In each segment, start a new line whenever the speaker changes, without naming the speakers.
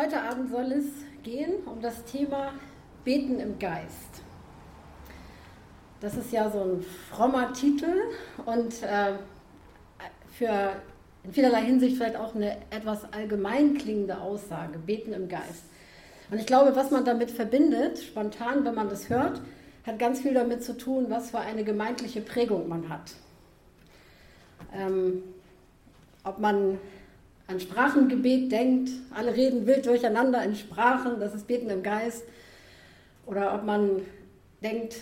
Heute Abend soll es gehen um das Thema Beten im Geist. Das ist ja so ein frommer Titel und äh, für in vielerlei Hinsicht vielleicht auch eine etwas allgemein klingende Aussage, Beten im Geist. Und ich glaube, was man damit verbindet, spontan, wenn man das hört, hat ganz viel damit zu tun, was für eine gemeindliche Prägung man hat. Ähm, ob man an Sprachengebet denkt, alle reden wild durcheinander in Sprachen, das ist Beten im Geist. Oder ob man denkt,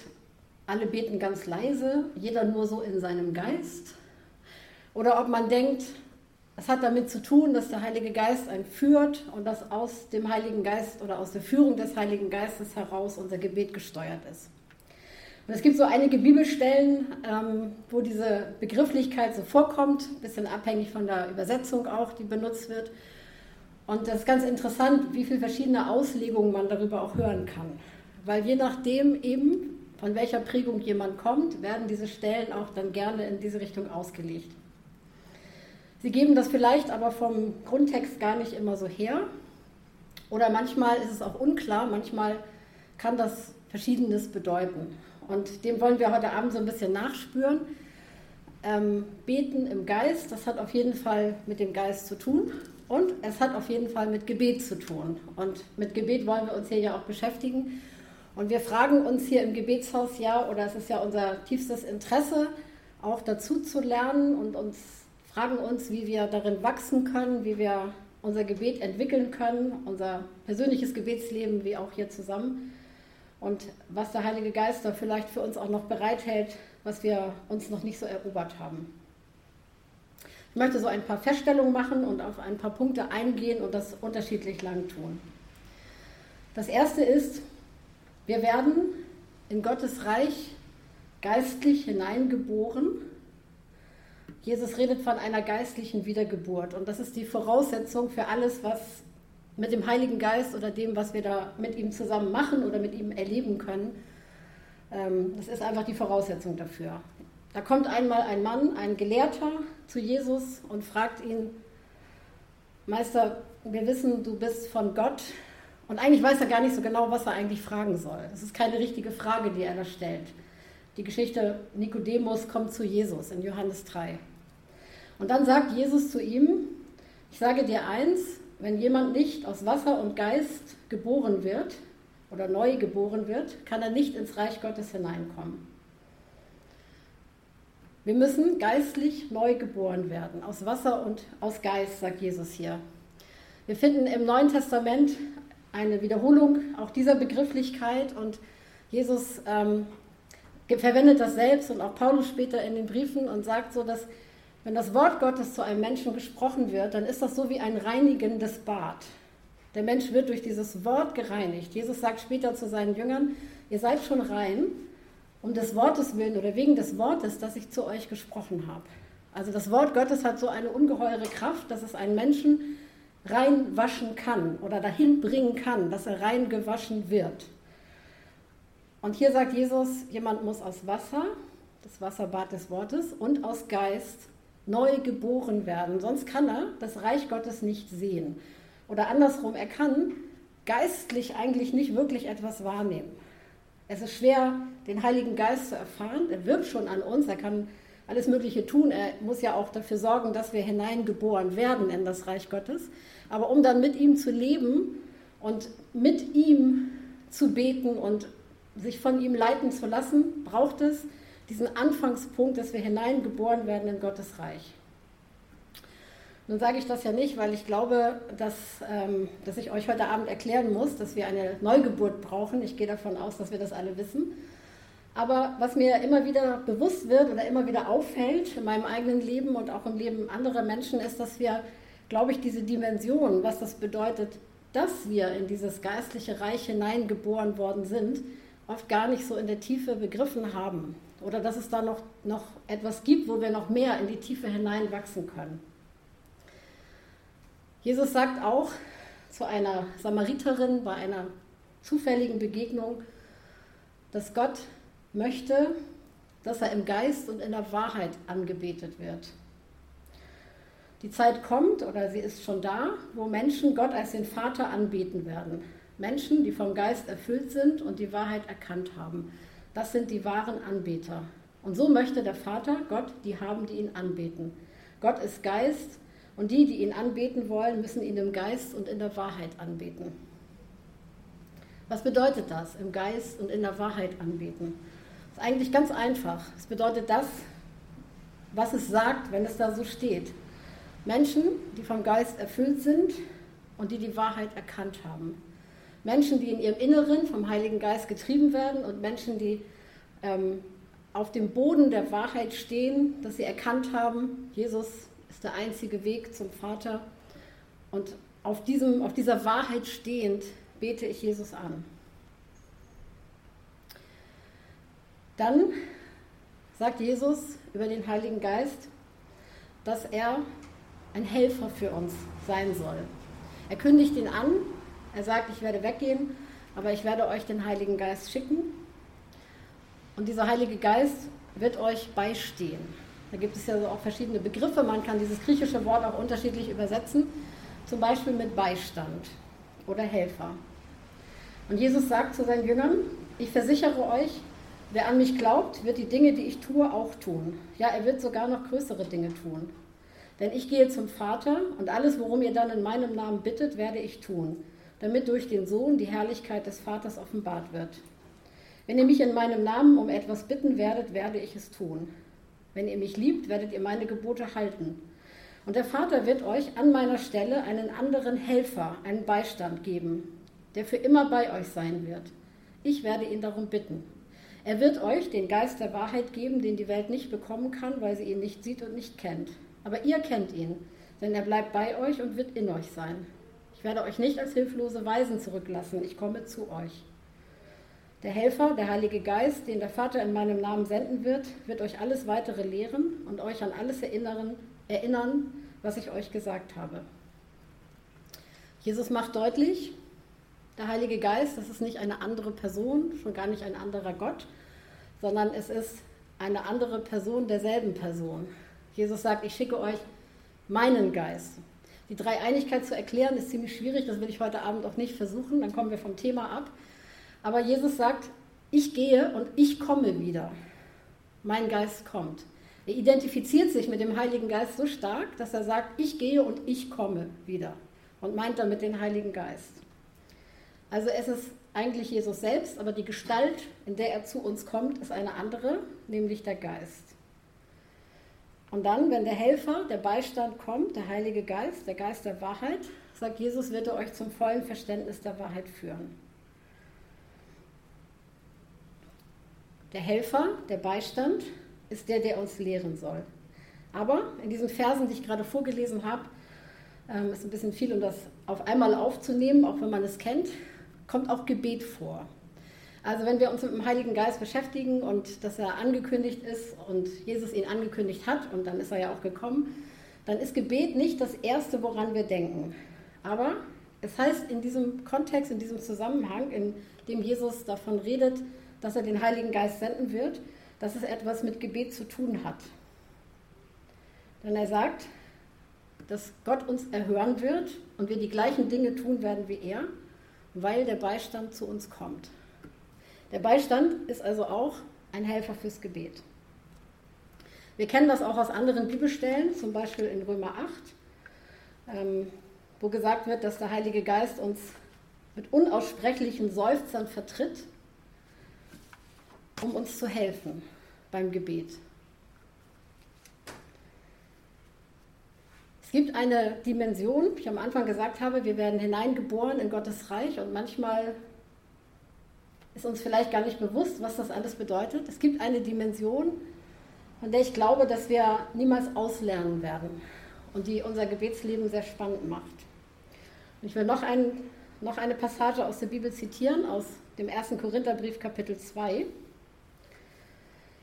alle beten ganz leise, jeder nur so in seinem Geist. Oder ob man denkt, es hat damit zu tun, dass der Heilige Geist einen führt und dass aus dem Heiligen Geist oder aus der Führung des Heiligen Geistes heraus unser Gebet gesteuert ist. Und es gibt so einige Bibelstellen, ähm, wo diese Begrifflichkeit so vorkommt, ein bisschen abhängig von der Übersetzung auch, die benutzt wird. Und das ist ganz interessant, wie viele verschiedene Auslegungen man darüber auch hören kann. Weil je nachdem eben, von welcher Prägung jemand kommt, werden diese Stellen auch dann gerne in diese Richtung ausgelegt. Sie geben das vielleicht aber vom Grundtext gar nicht immer so her. Oder manchmal ist es auch unklar, manchmal kann das Verschiedenes bedeuten. Und dem wollen wir heute Abend so ein bisschen nachspüren. Ähm, beten im Geist, das hat auf jeden Fall mit dem Geist zu tun und es hat auf jeden Fall mit Gebet zu tun. Und mit Gebet wollen wir uns hier ja auch beschäftigen. Und wir fragen uns hier im Gebetshaus ja, oder es ist ja unser tiefstes Interesse, auch dazu zu lernen und uns fragen uns, wie wir darin wachsen können, wie wir unser Gebet entwickeln können, unser persönliches Gebetsleben, wie auch hier zusammen und was der Heilige Geist da vielleicht für uns auch noch bereithält, was wir uns noch nicht so erobert haben. Ich möchte so ein paar Feststellungen machen und auf ein paar Punkte eingehen und das unterschiedlich lang tun. Das erste ist, wir werden in Gottes Reich geistlich hineingeboren. Jesus redet von einer geistlichen Wiedergeburt und das ist die Voraussetzung für alles, was mit dem Heiligen Geist oder dem, was wir da mit ihm zusammen machen oder mit ihm erleben können. Ähm, das ist einfach die Voraussetzung dafür. Da kommt einmal ein Mann, ein Gelehrter zu Jesus und fragt ihn, Meister, wir wissen, du bist von Gott. Und eigentlich weiß er gar nicht so genau, was er eigentlich fragen soll. Das ist keine richtige Frage, die er da stellt. Die Geschichte Nikodemus kommt zu Jesus in Johannes 3. Und dann sagt Jesus zu ihm, ich sage dir eins, wenn jemand nicht aus Wasser und Geist geboren wird oder neu geboren wird, kann er nicht ins Reich Gottes hineinkommen. Wir müssen geistlich neu geboren werden, aus Wasser und aus Geist, sagt Jesus hier. Wir finden im Neuen Testament eine Wiederholung auch dieser Begrifflichkeit und Jesus ähm, verwendet das selbst und auch Paulus später in den Briefen und sagt so, dass wenn das Wort Gottes zu einem Menschen gesprochen wird, dann ist das so wie ein reinigendes Bad. Der Mensch wird durch dieses Wort gereinigt. Jesus sagt später zu seinen Jüngern, ihr seid schon rein, um des Wortes willen oder wegen des Wortes, das ich zu euch gesprochen habe. Also das Wort Gottes hat so eine ungeheure Kraft, dass es einen Menschen reinwaschen kann oder dahin bringen kann, dass er rein gewaschen wird. Und hier sagt Jesus, jemand muss aus Wasser, das Wasserbad des Wortes, und aus Geist neu geboren werden. Sonst kann er das Reich Gottes nicht sehen. Oder andersrum, er kann geistlich eigentlich nicht wirklich etwas wahrnehmen. Es ist schwer, den Heiligen Geist zu erfahren. Er wirkt schon an uns, er kann alles Mögliche tun. Er muss ja auch dafür sorgen, dass wir hineingeboren werden in das Reich Gottes. Aber um dann mit ihm zu leben und mit ihm zu beten und sich von ihm leiten zu lassen, braucht es diesen Anfangspunkt, dass wir hineingeboren werden in Gottes Reich. Nun sage ich das ja nicht, weil ich glaube, dass, ähm, dass ich euch heute Abend erklären muss, dass wir eine Neugeburt brauchen. Ich gehe davon aus, dass wir das alle wissen. Aber was mir immer wieder bewusst wird oder immer wieder auffällt in meinem eigenen Leben und auch im Leben anderer Menschen, ist, dass wir, glaube ich, diese Dimension, was das bedeutet, dass wir in dieses geistliche Reich hineingeboren worden sind, oft gar nicht so in der Tiefe begriffen haben oder dass es da noch, noch etwas gibt, wo wir noch mehr in die Tiefe hineinwachsen können. Jesus sagt auch zu einer Samariterin bei einer zufälligen Begegnung, dass Gott möchte, dass er im Geist und in der Wahrheit angebetet wird. Die Zeit kommt oder sie ist schon da, wo Menschen Gott als den Vater anbeten werden. Menschen, die vom Geist erfüllt sind und die Wahrheit erkannt haben. Das sind die wahren Anbeter. Und so möchte der Vater Gott die haben, die ihn anbeten. Gott ist Geist und die, die ihn anbeten wollen, müssen ihn im Geist und in der Wahrheit anbeten. Was bedeutet das, im Geist und in der Wahrheit anbeten? Das ist eigentlich ganz einfach. Es bedeutet das, was es sagt, wenn es da so steht. Menschen, die vom Geist erfüllt sind und die die Wahrheit erkannt haben. Menschen, die in ihrem Inneren vom Heiligen Geist getrieben werden und Menschen, die ähm, auf dem Boden der Wahrheit stehen, dass sie erkannt haben, Jesus ist der einzige Weg zum Vater. Und auf, diesem, auf dieser Wahrheit stehend bete ich Jesus an. Dann sagt Jesus über den Heiligen Geist, dass er ein Helfer für uns sein soll. Er kündigt ihn an, er sagt, ich werde weggehen, aber ich werde euch den Heiligen Geist schicken. Und dieser Heilige Geist wird euch beistehen. Da gibt es ja auch verschiedene Begriffe. Man kann dieses griechische Wort auch unterschiedlich übersetzen, zum Beispiel mit Beistand oder Helfer. Und Jesus sagt zu seinen Jüngern, ich versichere euch, wer an mich glaubt, wird die Dinge, die ich tue, auch tun. Ja, er wird sogar noch größere Dinge tun. Denn ich gehe zum Vater und alles, worum ihr dann in meinem Namen bittet, werde ich tun, damit durch den Sohn die Herrlichkeit des Vaters offenbart wird. Wenn ihr mich in meinem Namen um etwas bitten werdet, werde ich es tun. Wenn ihr mich liebt, werdet ihr meine Gebote halten. Und der Vater wird euch an meiner Stelle einen anderen Helfer, einen Beistand geben, der für immer bei euch sein wird. Ich werde ihn darum bitten. Er wird euch den Geist der Wahrheit geben, den die Welt nicht bekommen kann, weil sie ihn nicht sieht und nicht kennt. Aber ihr kennt ihn, denn er bleibt bei euch und wird in euch sein. Ich werde euch nicht als hilflose Weisen zurücklassen, ich komme zu euch. Der Helfer, der Heilige Geist, den der Vater in meinem Namen senden wird, wird euch alles weitere lehren und euch an alles erinnern, erinnern was ich euch gesagt habe. Jesus macht deutlich, der Heilige Geist, das ist nicht eine andere Person, schon gar nicht ein anderer Gott, sondern es ist eine andere Person derselben Person. Jesus sagt, ich schicke euch meinen Geist. Die Dreieinigkeit zu erklären ist ziemlich schwierig, das will ich heute Abend auch nicht versuchen, dann kommen wir vom Thema ab. Aber Jesus sagt, ich gehe und ich komme wieder. Mein Geist kommt. Er identifiziert sich mit dem Heiligen Geist so stark, dass er sagt, ich gehe und ich komme wieder. Und meint damit den Heiligen Geist. Also es ist eigentlich Jesus selbst, aber die Gestalt, in der er zu uns kommt, ist eine andere, nämlich der Geist. Und dann, wenn der Helfer, der Beistand kommt, der Heilige Geist, der Geist der Wahrheit, sagt Jesus, wird er euch zum vollen Verständnis der Wahrheit führen. Der Helfer, der Beistand, ist der, der uns lehren soll. Aber in diesen Versen, die ich gerade vorgelesen habe, ähm, ist ein bisschen viel, um das auf einmal aufzunehmen, auch wenn man es kennt kommt auch Gebet vor. Also wenn wir uns mit dem Heiligen Geist beschäftigen und dass er angekündigt ist und Jesus ihn angekündigt hat und dann ist er ja auch gekommen, dann ist Gebet nicht das Erste, woran wir denken. Aber es heißt in diesem Kontext, in diesem Zusammenhang, in dem Jesus davon redet, dass er den Heiligen Geist senden wird, dass es etwas mit Gebet zu tun hat. Denn er sagt, dass Gott uns erhören wird und wir die gleichen Dinge tun werden wie er weil der Beistand zu uns kommt. Der Beistand ist also auch ein Helfer fürs Gebet. Wir kennen das auch aus anderen Bibelstellen, zum Beispiel in Römer 8, ähm, wo gesagt wird, dass der Heilige Geist uns mit unaussprechlichen Seufzern vertritt, um uns zu helfen beim Gebet. Es gibt eine Dimension, wie ich am Anfang gesagt habe, wir werden hineingeboren in Gottes Reich und manchmal ist uns vielleicht gar nicht bewusst, was das alles bedeutet. Es gibt eine Dimension, von der ich glaube, dass wir niemals auslernen werden und die unser Gebetsleben sehr spannend macht. Und ich will noch, ein, noch eine Passage aus der Bibel zitieren, aus dem 1. Korintherbrief Kapitel 2.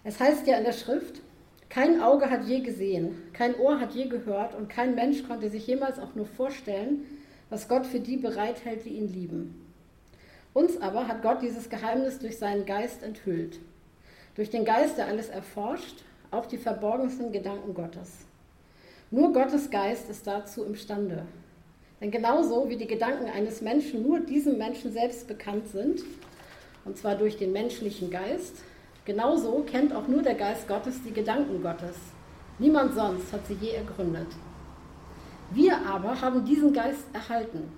Es heißt ja in der Schrift, kein Auge hat je gesehen, kein Ohr hat je gehört und kein Mensch konnte sich jemals auch nur vorstellen, was Gott für die bereithält, die ihn lieben. Uns aber hat Gott dieses Geheimnis durch seinen Geist enthüllt. Durch den Geist, der alles erforscht, auch die verborgensten Gedanken Gottes. Nur Gottes Geist ist dazu imstande. Denn genauso wie die Gedanken eines Menschen nur diesem Menschen selbst bekannt sind, und zwar durch den menschlichen Geist, genauso kennt auch nur der Geist Gottes die Gedanken Gottes. Niemand sonst hat sie je ergründet. Wir aber haben diesen Geist erhalten,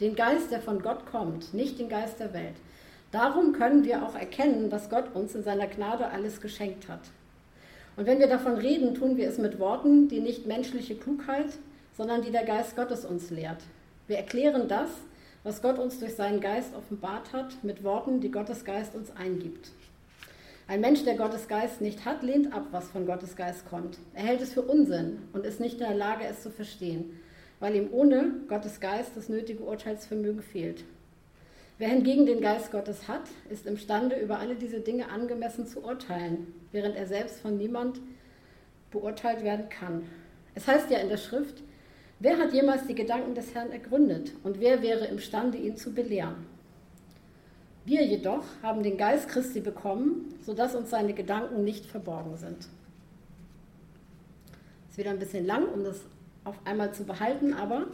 den Geist, der von Gott kommt, nicht den Geist der Welt. Darum können wir auch erkennen, was Gott uns in seiner Gnade alles geschenkt hat. Und wenn wir davon reden, tun wir es mit Worten, die nicht menschliche Klugheit, sondern die der Geist Gottes uns lehrt. Wir erklären das, was Gott uns durch seinen Geist offenbart hat, mit Worten, die Gottes Geist uns eingibt. Ein Mensch, der Gottes Geist nicht hat, lehnt ab, was von Gottes Geist kommt. Er hält es für Unsinn und ist nicht in der Lage, es zu verstehen, weil ihm ohne Gottes Geist das nötige Urteilsvermögen fehlt. Wer hingegen den Geist Gottes hat, ist imstande, über alle diese Dinge angemessen zu urteilen, während er selbst von niemand beurteilt werden kann. Es heißt ja in der Schrift, wer hat jemals die Gedanken des Herrn ergründet und wer wäre imstande, ihn zu belehren? Wir jedoch haben den Geist Christi bekommen, sodass uns seine Gedanken nicht verborgen sind. Ist wieder ein bisschen lang, um das auf einmal zu behalten, aber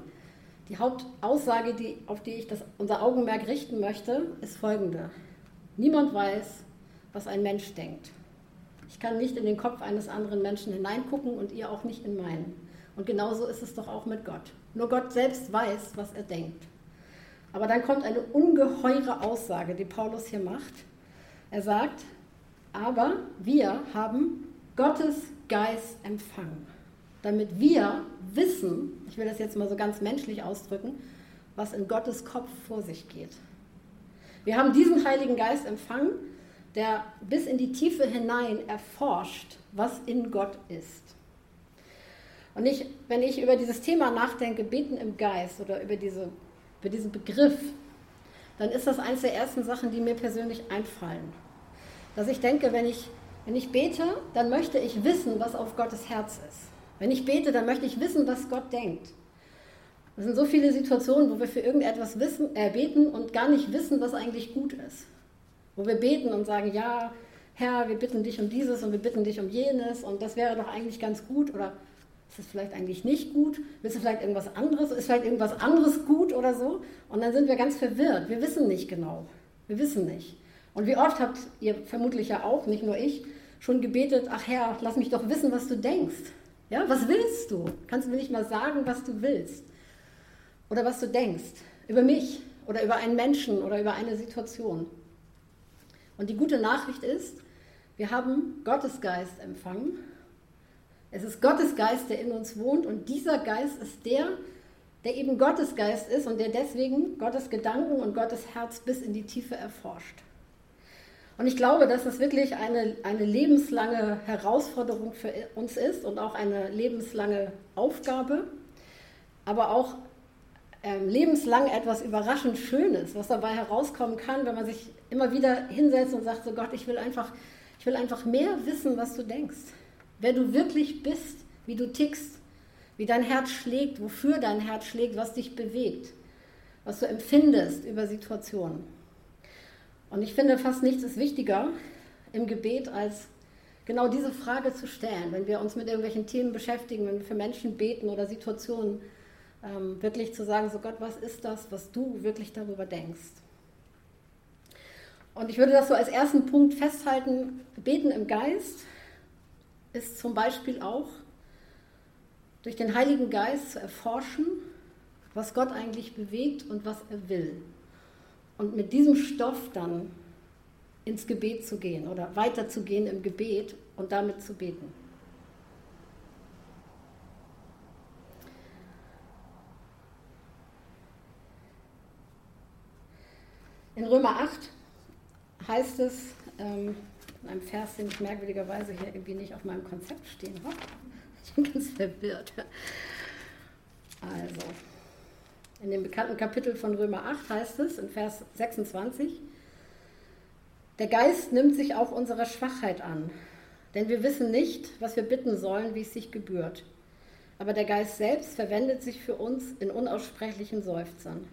die Hauptaussage, die, auf die ich das, unser Augenmerk richten möchte, ist folgende. Niemand weiß, was ein Mensch denkt. Ich kann nicht in den Kopf eines anderen Menschen hineingucken und ihr auch nicht in meinen. Und genauso ist es doch auch mit Gott. Nur Gott selbst weiß, was er denkt. Aber dann kommt eine ungeheure Aussage, die Paulus hier macht. Er sagt, aber wir haben Gottes Geist empfangen damit wir wissen, ich will das jetzt mal so ganz menschlich ausdrücken, was in Gottes Kopf vor sich geht. Wir haben diesen Heiligen Geist empfangen, der bis in die Tiefe hinein erforscht, was in Gott ist. Und ich, wenn ich über dieses Thema nachdenke, beten im Geist oder über, diese, über diesen Begriff, dann ist das eines der ersten Sachen, die mir persönlich einfallen. Dass ich denke, wenn ich, wenn ich bete, dann möchte ich wissen, was auf Gottes Herz ist. Wenn ich bete, dann möchte ich wissen, was Gott denkt. Es sind so viele Situationen, wo wir für irgendetwas wissen, äh, beten und gar nicht wissen, was eigentlich gut ist. Wo wir beten und sagen, ja, Herr, wir bitten dich um dieses und wir bitten dich um jenes und das wäre doch eigentlich ganz gut oder ist es vielleicht eigentlich nicht gut? Willst du vielleicht irgendwas anderes? Ist vielleicht irgendwas anderes gut oder so? Und dann sind wir ganz verwirrt. Wir wissen nicht genau. Wir wissen nicht. Und wie oft habt ihr vermutlich ja auch, nicht nur ich, schon gebetet, ach Herr, lass mich doch wissen, was du denkst. Ja, was willst du? Kannst du mir nicht mal sagen, was du willst? Oder was du denkst über mich oder über einen Menschen oder über eine Situation? Und die gute Nachricht ist, wir haben Gottes Geist empfangen. Es ist Gottes Geist, der in uns wohnt und dieser Geist ist der, der eben Gottes Geist ist und der deswegen Gottes Gedanken und Gottes Herz bis in die Tiefe erforscht. Und ich glaube, dass es wirklich eine, eine lebenslange Herausforderung für uns ist und auch eine lebenslange Aufgabe, aber auch ähm, lebenslang etwas überraschend Schönes, was dabei herauskommen kann, wenn man sich immer wieder hinsetzt und sagt, so Gott, ich will einfach, ich will einfach mehr wissen, was du denkst, wer du wirklich bist, wie du tickst, wie dein Herz schlägt, wofür dein Herz schlägt, was dich bewegt, was du empfindest über Situationen. Und ich finde, fast nichts ist wichtiger im Gebet, als genau diese Frage zu stellen, wenn wir uns mit irgendwelchen Themen beschäftigen, wenn wir für Menschen beten oder Situationen, ähm, wirklich zu sagen, so Gott, was ist das, was du wirklich darüber denkst? Und ich würde das so als ersten Punkt festhalten, beten im Geist ist zum Beispiel auch durch den Heiligen Geist zu erforschen, was Gott eigentlich bewegt und was er will und mit diesem Stoff dann ins Gebet zu gehen oder weiterzugehen im Gebet und damit zu beten. In Römer 8 heißt es, ähm, in einem Vers, den ich merkwürdigerweise hier irgendwie nicht auf meinem Konzept stehen habe. Ich bin ganz verwirrt. Also, in dem bekannten Kapitel von Römer 8 heißt es in Vers 26, der Geist nimmt sich auch unserer Schwachheit an, denn wir wissen nicht, was wir bitten sollen, wie es sich gebührt. Aber der Geist selbst verwendet sich für uns in unaussprechlichen Seufzern.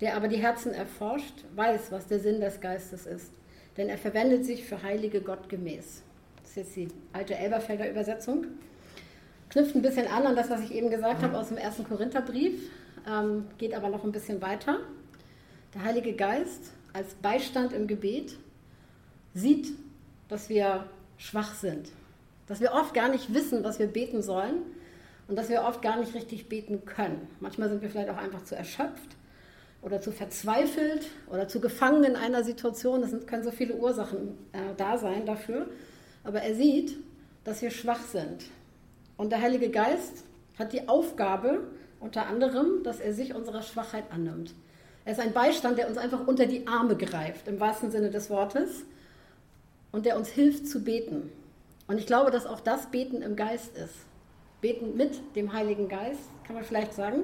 Der aber die Herzen erforscht, weiß, was der Sinn des Geistes ist, denn er verwendet sich für Heilige Gott gemäß. Das ist jetzt die alte Elberfelder Übersetzung. knüpft ein bisschen an an das, was ich eben gesagt habe aus dem ersten Korintherbrief, ähm, geht aber noch ein bisschen weiter. Der Heilige Geist als Beistand im Gebet sieht, dass wir schwach sind, dass wir oft gar nicht wissen, was wir beten sollen und dass wir oft gar nicht richtig beten können. Manchmal sind wir vielleicht auch einfach zu erschöpft oder zu verzweifelt oder zu gefangen in einer Situation. Es können so viele Ursachen äh, da sein dafür. Aber er sieht, dass wir schwach sind. Und der Heilige Geist hat die Aufgabe, unter anderem, dass er sich unserer Schwachheit annimmt. Er ist ein Beistand, der uns einfach unter die Arme greift, im wahrsten Sinne des Wortes, und der uns hilft zu beten. Und ich glaube, dass auch das Beten im Geist ist. Beten mit dem Heiligen Geist, kann man vielleicht sagen.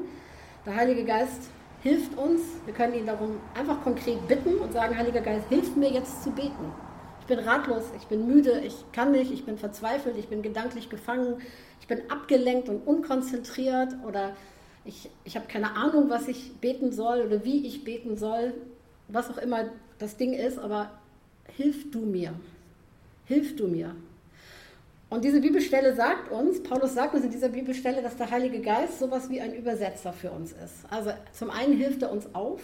Der Heilige Geist hilft uns. Wir können ihn darum einfach konkret bitten und sagen, Heiliger Geist, hilf mir jetzt zu beten. Ich bin ratlos, ich bin müde, ich kann nicht, ich bin verzweifelt, ich bin gedanklich gefangen, ich bin abgelenkt und unkonzentriert oder ich, ich habe keine Ahnung, was ich beten soll oder wie ich beten soll, was auch immer das Ding ist, aber hilf du mir. Hilf du mir. Und diese Bibelstelle sagt uns, Paulus sagt uns in dieser Bibelstelle, dass der Heilige Geist sowas wie ein Übersetzer für uns ist. Also zum einen hilft er uns auf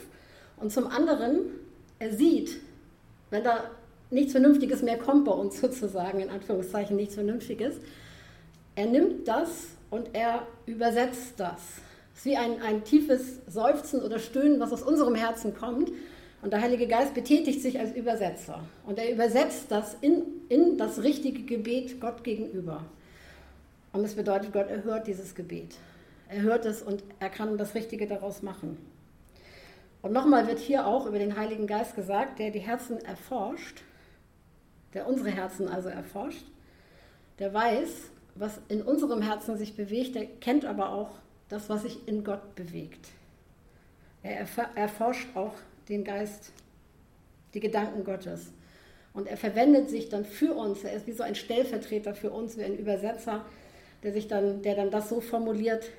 und zum anderen, er sieht, wenn da nichts Vernünftiges mehr kommt bei uns sozusagen, in Anführungszeichen nichts Vernünftiges, er nimmt das und er übersetzt das. Es ist wie ein, ein tiefes Seufzen oder Stöhnen, was aus unserem Herzen kommt. Und der Heilige Geist betätigt sich als Übersetzer. Und er übersetzt das in, in das richtige Gebet Gott gegenüber. Und das bedeutet, Gott erhört dieses Gebet. Er hört es und er kann das Richtige daraus machen. Und nochmal wird hier auch über den Heiligen Geist gesagt, der die Herzen erforscht, der unsere Herzen also erforscht, der weiß, was in unserem Herzen sich bewegt, der kennt aber auch das, was sich in Gott bewegt. Er erforscht auch den Geist, die Gedanken Gottes. Und er verwendet sich dann für uns. Er ist wie so ein Stellvertreter für uns, wie ein Übersetzer, der, sich dann, der dann das so formuliert,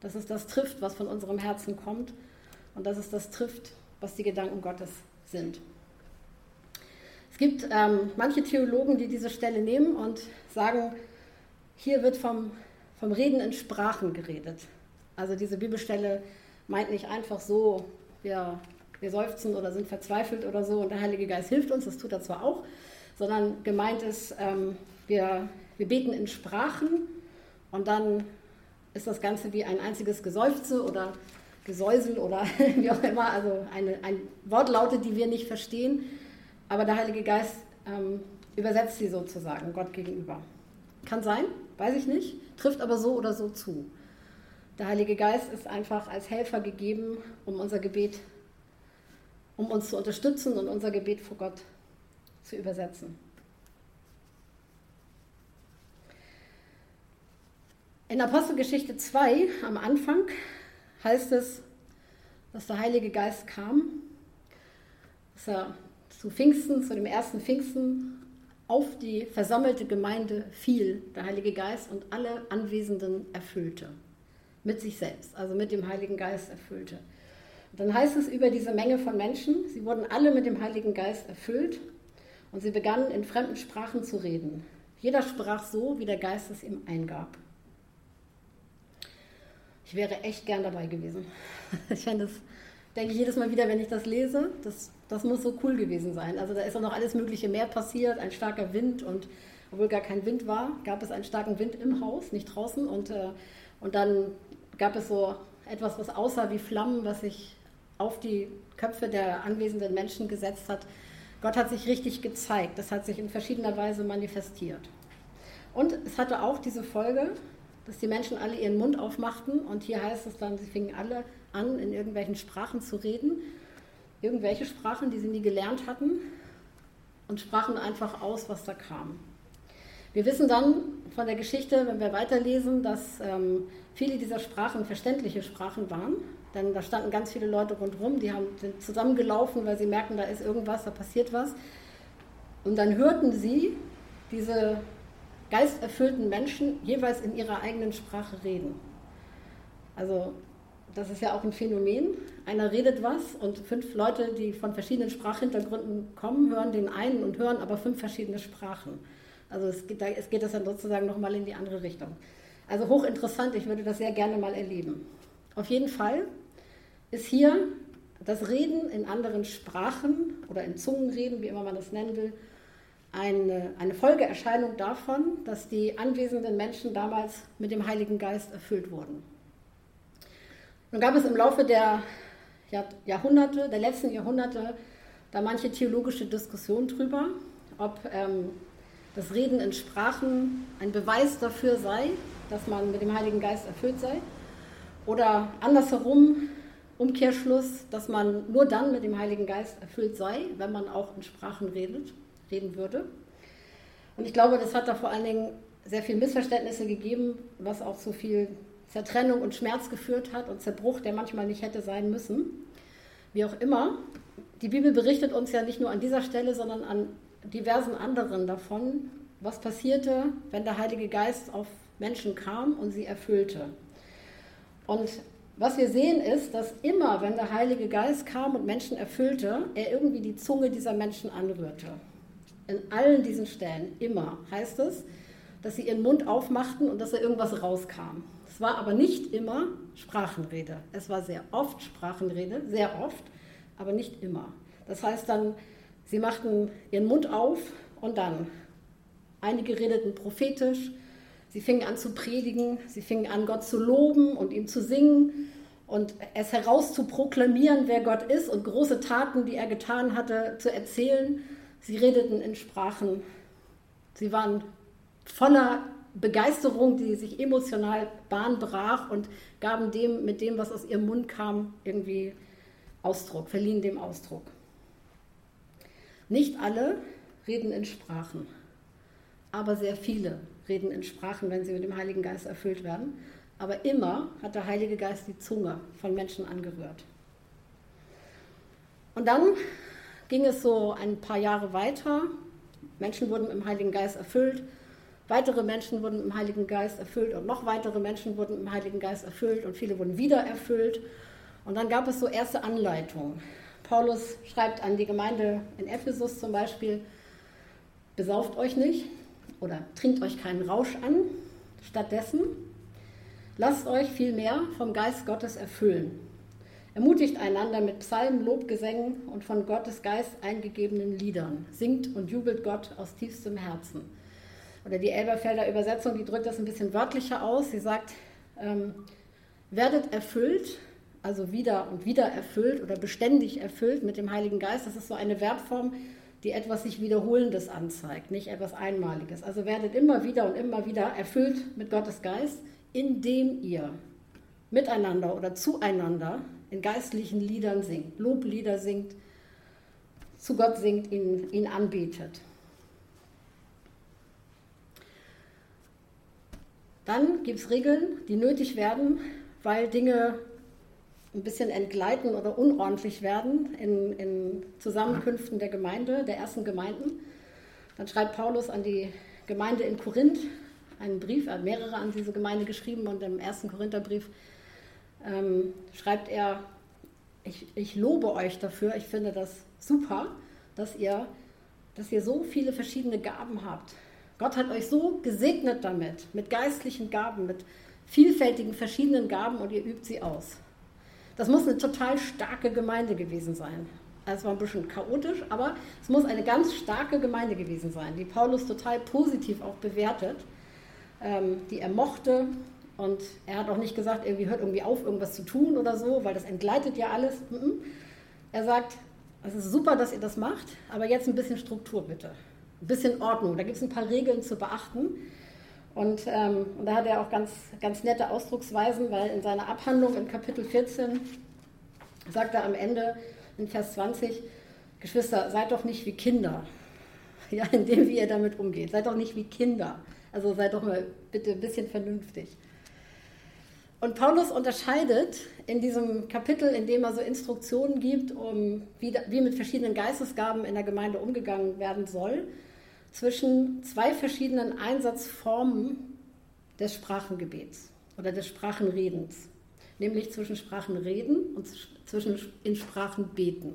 dass es das trifft, was von unserem Herzen kommt und dass es das trifft, was die Gedanken Gottes sind. Es gibt ähm, manche Theologen, die diese Stelle nehmen und sagen, hier wird vom, vom Reden in Sprachen geredet. Also diese Bibelstelle meint nicht einfach so, wir wir seufzen oder sind verzweifelt oder so und der Heilige Geist hilft uns, das tut er zwar auch, sondern gemeint ist, ähm, wir, wir beten in Sprachen und dann ist das Ganze wie ein einziges Geseufze oder Gesäusel oder wie auch immer, also eine, ein Wortlaute, die wir nicht verstehen, aber der Heilige Geist ähm, übersetzt sie sozusagen Gott gegenüber. Kann sein, weiß ich nicht, trifft aber so oder so zu. Der Heilige Geist ist einfach als Helfer gegeben, um unser Gebet um uns zu unterstützen und unser Gebet vor Gott zu übersetzen. In Apostelgeschichte 2 am Anfang heißt es, dass der Heilige Geist kam, dass er zu Pfingsten, zu dem ersten Pfingsten, auf die versammelte Gemeinde fiel, der Heilige Geist, und alle Anwesenden erfüllte. Mit sich selbst, also mit dem Heiligen Geist erfüllte. Dann heißt es über diese Menge von Menschen, sie wurden alle mit dem Heiligen Geist erfüllt und sie begannen in fremden Sprachen zu reden. Jeder sprach so, wie der Geist es ihm eingab. Ich wäre echt gern dabei gewesen. Ich fände das, denke ich jedes Mal wieder, wenn ich das lese, das, das muss so cool gewesen sein. Also da ist auch noch alles Mögliche mehr passiert, ein starker Wind und obwohl gar kein Wind war, gab es einen starken Wind im Haus, nicht draußen und, äh, und dann gab es so etwas, was aussah wie Flammen, was sich auf die Köpfe der anwesenden Menschen gesetzt hat. Gott hat sich richtig gezeigt. Das hat sich in verschiedener Weise manifestiert. Und es hatte auch diese Folge, dass die Menschen alle ihren Mund aufmachten. Und hier heißt es dann, sie fingen alle an, in irgendwelchen Sprachen zu reden. Irgendwelche Sprachen, die sie nie gelernt hatten. Und sprachen einfach aus, was da kam. Wir wissen dann von der Geschichte, wenn wir weiterlesen, dass ähm, viele dieser Sprachen verständliche Sprachen waren. Denn da standen ganz viele Leute rundherum, die haben, zusammengelaufen, weil sie merken, da ist irgendwas, da passiert was. Und dann hörten sie diese geisterfüllten Menschen jeweils in ihrer eigenen Sprache reden. Also das ist ja auch ein Phänomen. Einer redet was und fünf Leute, die von verschiedenen Sprachhintergründen kommen, hören den einen und hören aber fünf verschiedene Sprachen. Also es geht, es geht das dann sozusagen nochmal in die andere Richtung. Also hochinteressant, ich würde das sehr gerne mal erleben. Auf jeden Fall ist hier das Reden in anderen Sprachen oder in Zungenreden, wie immer man das nennen will, eine, eine Folgeerscheinung davon, dass die anwesenden Menschen damals mit dem Heiligen Geist erfüllt wurden. Nun gab es im Laufe der Jahrhunderte, der letzten Jahrhunderte, da manche theologische Diskussionen drüber, ob ähm, das Reden in Sprachen ein Beweis dafür sei, dass man mit dem Heiligen Geist erfüllt sei. Oder andersherum, Umkehrschluss, dass man nur dann mit dem Heiligen Geist erfüllt sei, wenn man auch in Sprachen redet, reden würde. Und ich glaube, das hat da vor allen Dingen sehr viele Missverständnisse gegeben, was auch zu viel Zertrennung und Schmerz geführt hat und Zerbruch, der manchmal nicht hätte sein müssen. Wie auch immer, die Bibel berichtet uns ja nicht nur an dieser Stelle, sondern an diversen anderen davon, was passierte, wenn der Heilige Geist auf Menschen kam und sie erfüllte. Und was wir sehen ist, dass immer, wenn der Heilige Geist kam und Menschen erfüllte, er irgendwie die Zunge dieser Menschen anrührte. In allen diesen Stellen, immer, heißt es, dass sie ihren Mund aufmachten und dass da irgendwas rauskam. War aber nicht immer Sprachenrede. Es war sehr oft Sprachenrede, sehr oft, aber nicht immer. Das heißt dann, sie machten ihren Mund auf und dann, einige redeten prophetisch, Sie fingen an zu predigen, sie fingen an, Gott zu loben und ihm zu singen und es herauszuproklamieren, wer Gott ist und große Taten, die er getan hatte, zu erzählen. Sie redeten in Sprachen. Sie waren voller Begeisterung, die sich emotional Bahn brach und gaben dem, mit dem, was aus ihrem Mund kam, irgendwie Ausdruck, verliehen dem Ausdruck. Nicht alle reden in Sprachen, aber sehr viele reden in Sprachen, wenn sie mit dem Heiligen Geist erfüllt werden. Aber immer hat der Heilige Geist die Zunge von Menschen angerührt. Und dann ging es so ein paar Jahre weiter. Menschen wurden im Heiligen Geist erfüllt. Weitere Menschen wurden im Heiligen Geist erfüllt und noch weitere Menschen wurden im Heiligen Geist erfüllt und viele wurden wieder erfüllt. Und dann gab es so erste Anleitungen. Paulus schreibt an die Gemeinde in Ephesus zum Beispiel, besauft euch nicht, oder trinkt euch keinen Rausch an. Stattdessen lasst euch vielmehr vom Geist Gottes erfüllen. Ermutigt einander mit Psalmen, Lobgesängen und von Gottes Geist eingegebenen Liedern. Singt und jubelt Gott aus tiefstem Herzen. Oder die Elberfelder Übersetzung, die drückt das ein bisschen wörtlicher aus. Sie sagt, ähm, werdet erfüllt, also wieder und wieder erfüllt oder beständig erfüllt mit dem Heiligen Geist. Das ist so eine Verbform, die etwas sich Wiederholendes anzeigt, nicht etwas Einmaliges. Also werdet immer wieder und immer wieder erfüllt mit Gottes Geist, indem ihr miteinander oder zueinander in geistlichen Liedern singt, Loblieder singt, zu Gott singt, ihn, ihn anbetet. Dann gibt es Regeln, die nötig werden, weil Dinge ein bisschen entgleiten oder unordentlich werden in, in Zusammenkünften der Gemeinde, der ersten Gemeinden. Dann schreibt Paulus an die Gemeinde in Korinth einen Brief, er hat mehrere an diese Gemeinde geschrieben und im ersten Korintherbrief ähm, schreibt er, ich, ich lobe euch dafür, ich finde das super, dass ihr, dass ihr so viele verschiedene Gaben habt. Gott hat euch so gesegnet damit, mit geistlichen Gaben, mit vielfältigen verschiedenen Gaben und ihr übt sie aus. Das muss eine total starke Gemeinde gewesen sein. Es war ein bisschen chaotisch, aber es muss eine ganz starke Gemeinde gewesen sein, die Paulus total positiv auch bewertet, ähm, die er mochte. Und er hat auch nicht gesagt, irgendwie hört irgendwie auf, irgendwas zu tun oder so, weil das entgleitet ja alles. Er sagt, es ist super, dass ihr das macht, aber jetzt ein bisschen Struktur bitte. Ein bisschen Ordnung. Da gibt es ein paar Regeln zu beachten. Und, ähm, und da hat er auch ganz, ganz nette Ausdrucksweisen, weil in seiner Abhandlung im Kapitel 14 sagt er am Ende in Vers 20, Geschwister, seid doch nicht wie Kinder, ja, in dem, wie ihr damit umgeht. Seid doch nicht wie Kinder. Also seid doch mal bitte ein bisschen vernünftig. Und Paulus unterscheidet in diesem Kapitel, in dem er so Instruktionen gibt, um wie, wie mit verschiedenen Geistesgaben in der Gemeinde umgegangen werden soll, zwischen zwei verschiedenen Einsatzformen des Sprachengebets oder des Sprachenredens, nämlich zwischen Sprachenreden und zwischen in Sprachen beten.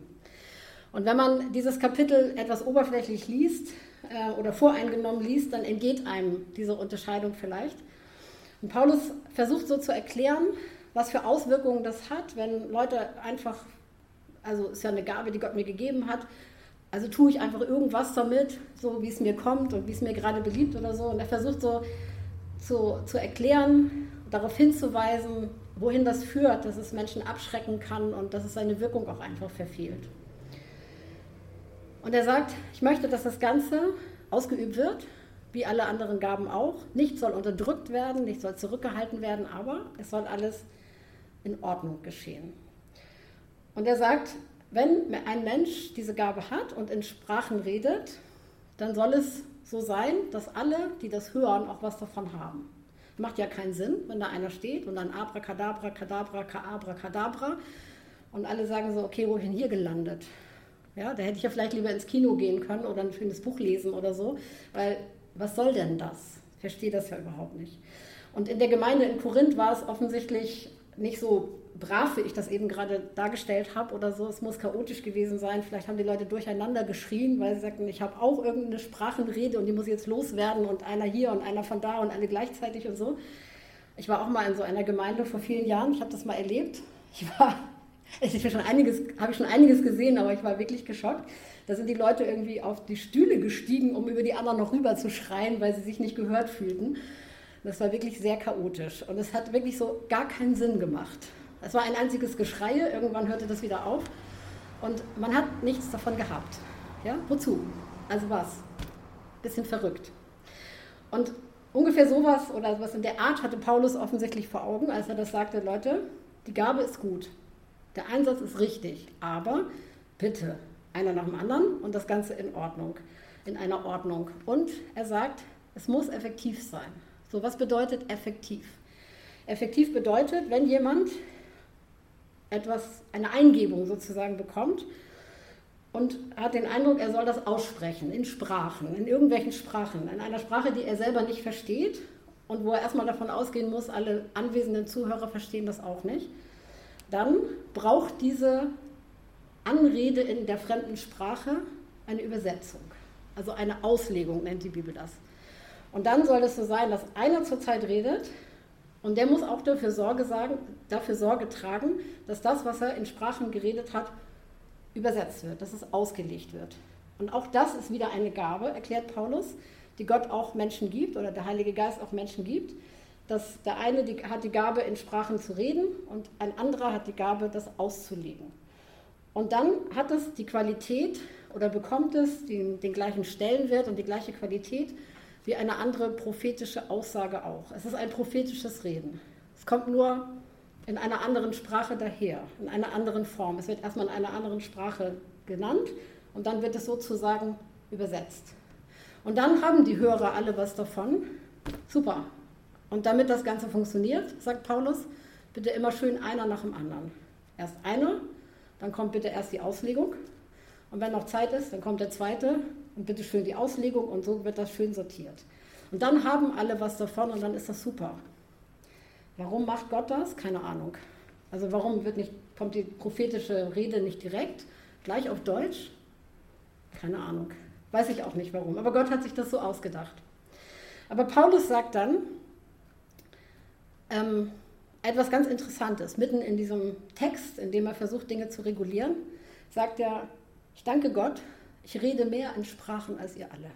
Und wenn man dieses Kapitel etwas oberflächlich liest äh, oder voreingenommen liest, dann entgeht einem diese Unterscheidung vielleicht. Und Paulus versucht so zu erklären, was für Auswirkungen das hat, wenn Leute einfach, also ist ja eine Gabe, die Gott mir gegeben hat, also tue ich einfach irgendwas damit, so wie es mir kommt und wie es mir gerade beliebt oder so. Und er versucht so zu, zu erklären, darauf hinzuweisen, wohin das führt, dass es Menschen abschrecken kann und dass es seine Wirkung auch einfach verfehlt. Und er sagt, ich möchte, dass das Ganze ausgeübt wird, wie alle anderen Gaben auch. Nichts soll unterdrückt werden, nichts soll zurückgehalten werden, aber es soll alles in Ordnung geschehen. Und er sagt, wenn ein Mensch diese Gabe hat und in Sprachen redet, dann soll es so sein, dass alle, die das hören, auch was davon haben. Macht ja keinen Sinn, wenn da einer steht und dann Abracadabra, Kadabra, Kaabra, Kadabra und alle sagen so, okay, wohin hier gelandet? Ja, da hätte ich ja vielleicht lieber ins Kino gehen können oder ein schönes Buch lesen oder so, weil was soll denn das? Ich verstehe das ja überhaupt nicht. Und in der Gemeinde in Korinth war es offensichtlich nicht so brav, wie ich das eben gerade dargestellt habe oder so. Es muss chaotisch gewesen sein. Vielleicht haben die Leute durcheinander geschrien, weil sie sagten, ich habe auch irgendeine Sprachenrede und die muss jetzt loswerden und einer hier und einer von da und alle gleichzeitig und so. Ich war auch mal in so einer Gemeinde vor vielen Jahren. Ich habe das mal erlebt. Ich war, ich schon einiges, habe schon einiges gesehen, aber ich war wirklich geschockt. Da sind die Leute irgendwie auf die Stühle gestiegen, um über die anderen noch rüber zu schreien, weil sie sich nicht gehört fühlten. Das war wirklich sehr chaotisch und es hat wirklich so gar keinen Sinn gemacht. Es war ein einziges Geschrei, irgendwann hörte das wieder auf und man hat nichts davon gehabt. Ja, wozu? Also was? Bisschen verrückt. Und ungefähr sowas oder was in der Art hatte Paulus offensichtlich vor Augen, als er das sagte, Leute, die Gabe ist gut, der Einsatz ist richtig, aber bitte, einer nach dem anderen und das Ganze in Ordnung, in einer Ordnung. Und er sagt, es muss effektiv sein. So, was bedeutet effektiv? Effektiv bedeutet, wenn jemand etwas, eine Eingebung sozusagen bekommt und hat den Eindruck, er soll das aussprechen in Sprachen, in irgendwelchen Sprachen, in einer Sprache, die er selber nicht versteht und wo er erstmal davon ausgehen muss, alle anwesenden Zuhörer verstehen das auch nicht, dann braucht diese Anrede in der fremden Sprache eine Übersetzung, also eine Auslegung nennt die Bibel das. Und dann soll es so sein, dass einer zur Zeit redet und der muss auch dafür Sorge, sagen, dafür Sorge tragen, dass das, was er in Sprachen geredet hat, übersetzt wird, dass es ausgelegt wird. Und auch das ist wieder eine Gabe, erklärt Paulus, die Gott auch Menschen gibt oder der Heilige Geist auch Menschen gibt. Dass der eine die, hat die Gabe, in Sprachen zu reden und ein anderer hat die Gabe, das auszulegen. Und dann hat es die Qualität oder bekommt es den, den gleichen Stellenwert und die gleiche Qualität, wie eine andere prophetische Aussage auch. Es ist ein prophetisches Reden. Es kommt nur in einer anderen Sprache daher, in einer anderen Form. Es wird erstmal in einer anderen Sprache genannt und dann wird es sozusagen übersetzt. Und dann haben die Hörer alle was davon. Super. Und damit das Ganze funktioniert, sagt Paulus, bitte immer schön einer nach dem anderen. Erst einer, dann kommt bitte erst die Auslegung. Und wenn noch Zeit ist, dann kommt der zweite und bitte schön die Auslegung und so wird das schön sortiert. Und dann haben alle was davon und dann ist das super. Warum macht Gott das? Keine Ahnung. Also warum wird nicht, kommt die prophetische Rede nicht direkt, gleich auf Deutsch? Keine Ahnung. Weiß ich auch nicht warum. Aber Gott hat sich das so ausgedacht. Aber Paulus sagt dann ähm, etwas ganz Interessantes. Mitten in diesem Text, in dem er versucht, Dinge zu regulieren, sagt er, ich danke Gott, ich rede mehr in Sprachen als ihr alle.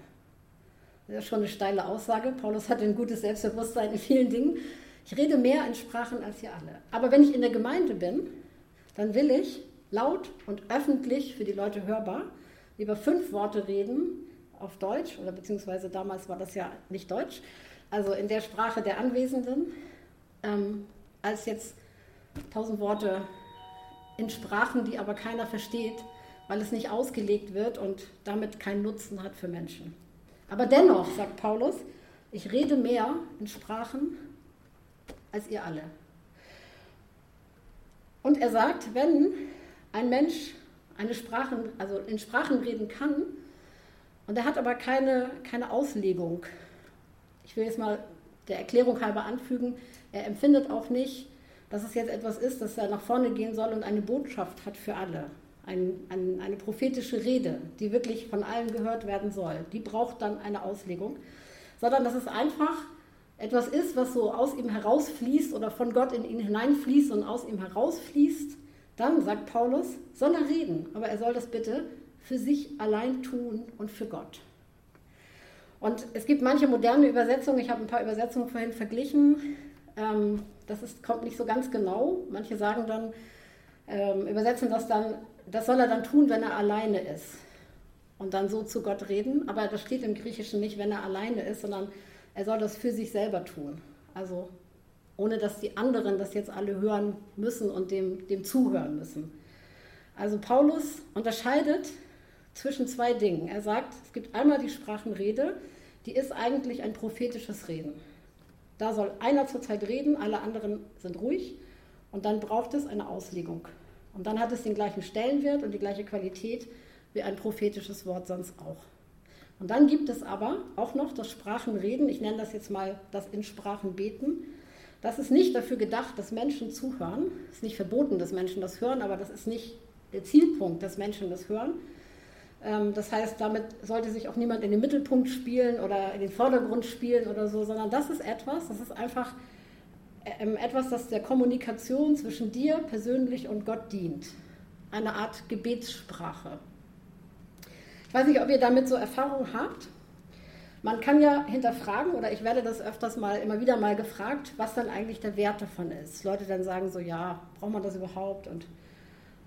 Das ist schon eine steile Aussage. Paulus hat ein gutes Selbstbewusstsein in vielen Dingen. Ich rede mehr in Sprachen als ihr alle. Aber wenn ich in der Gemeinde bin, dann will ich laut und öffentlich für die Leute hörbar lieber fünf Worte reden auf Deutsch oder beziehungsweise damals war das ja nicht Deutsch, also in der Sprache der Anwesenden, ähm, als jetzt tausend Worte in Sprachen, die aber keiner versteht, weil es nicht ausgelegt wird und damit keinen Nutzen hat für Menschen. Aber dennoch, sagt Paulus, ich rede mehr in Sprachen als ihr alle. Und er sagt, wenn ein Mensch eine Sprache, also in Sprachen reden kann, und er hat aber keine, keine Auslegung, ich will jetzt mal der Erklärung halber anfügen, er empfindet auch nicht, dass es jetzt etwas ist, das er nach vorne gehen soll und eine Botschaft hat für alle ein, ein, eine prophetische Rede, die wirklich von allen gehört werden soll. Die braucht dann eine Auslegung, sondern das ist einfach etwas ist, was so aus ihm herausfließt oder von Gott in ihn hineinfließt und aus ihm herausfließt, dann, sagt Paulus, soll er reden, aber er soll das bitte für sich allein tun und für Gott. Und es gibt manche moderne Übersetzungen, ich habe ein paar Übersetzungen vorhin verglichen, ähm, das ist, kommt nicht so ganz genau. Manche sagen dann, ähm, übersetzen das dann, das soll er dann tun, wenn er alleine ist. Und dann so zu Gott reden. Aber das steht im Griechischen nicht, wenn er alleine ist, sondern er soll das für sich selber tun. Also ohne dass die anderen das jetzt alle hören müssen und dem, dem zuhören müssen. Also Paulus unterscheidet zwischen zwei Dingen. Er sagt, es gibt einmal die Sprachenrede, die ist eigentlich ein prophetisches Reden. Da soll einer zurzeit reden, alle anderen sind ruhig und dann braucht es eine Auslegung. Und dann hat es den gleichen Stellenwert und die gleiche Qualität wie ein prophetisches Wort sonst auch. Und dann gibt es aber auch noch das Sprachenreden, ich nenne das jetzt mal das in Sprachen beten. Das ist nicht dafür gedacht, dass Menschen zuhören. Es ist nicht verboten, dass Menschen das hören, aber das ist nicht der Zielpunkt, dass Menschen das hören. Ähm, das heißt, damit sollte sich auch niemand in den Mittelpunkt spielen oder in den Vordergrund spielen oder so, sondern das ist etwas, das ist einfach etwas, das der Kommunikation zwischen dir persönlich und Gott dient. Eine Art Gebetssprache. Ich weiß nicht, ob ihr damit so Erfahrung habt. Man kann ja hinterfragen, oder ich werde das öfters mal, immer wieder mal gefragt, was dann eigentlich der Wert davon ist. Leute dann sagen so, ja, braucht man das überhaupt? Und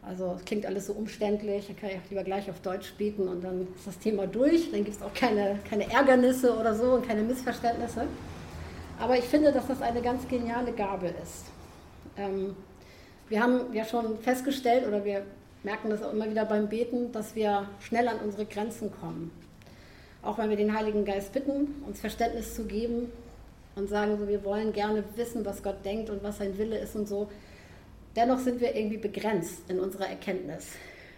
also es klingt alles so umständlich, dann kann ich auch lieber gleich auf Deutsch beten und dann ist das Thema durch. Dann gibt es auch keine, keine Ärgernisse oder so und keine Missverständnisse. Aber ich finde, dass das eine ganz geniale Gabe ist. Ähm, wir haben ja schon festgestellt, oder wir merken das auch immer wieder beim Beten, dass wir schnell an unsere Grenzen kommen. Auch wenn wir den Heiligen Geist bitten, uns Verständnis zu geben und sagen, so, wir wollen gerne wissen, was Gott denkt und was sein Wille ist und so. Dennoch sind wir irgendwie begrenzt in unserer Erkenntnis.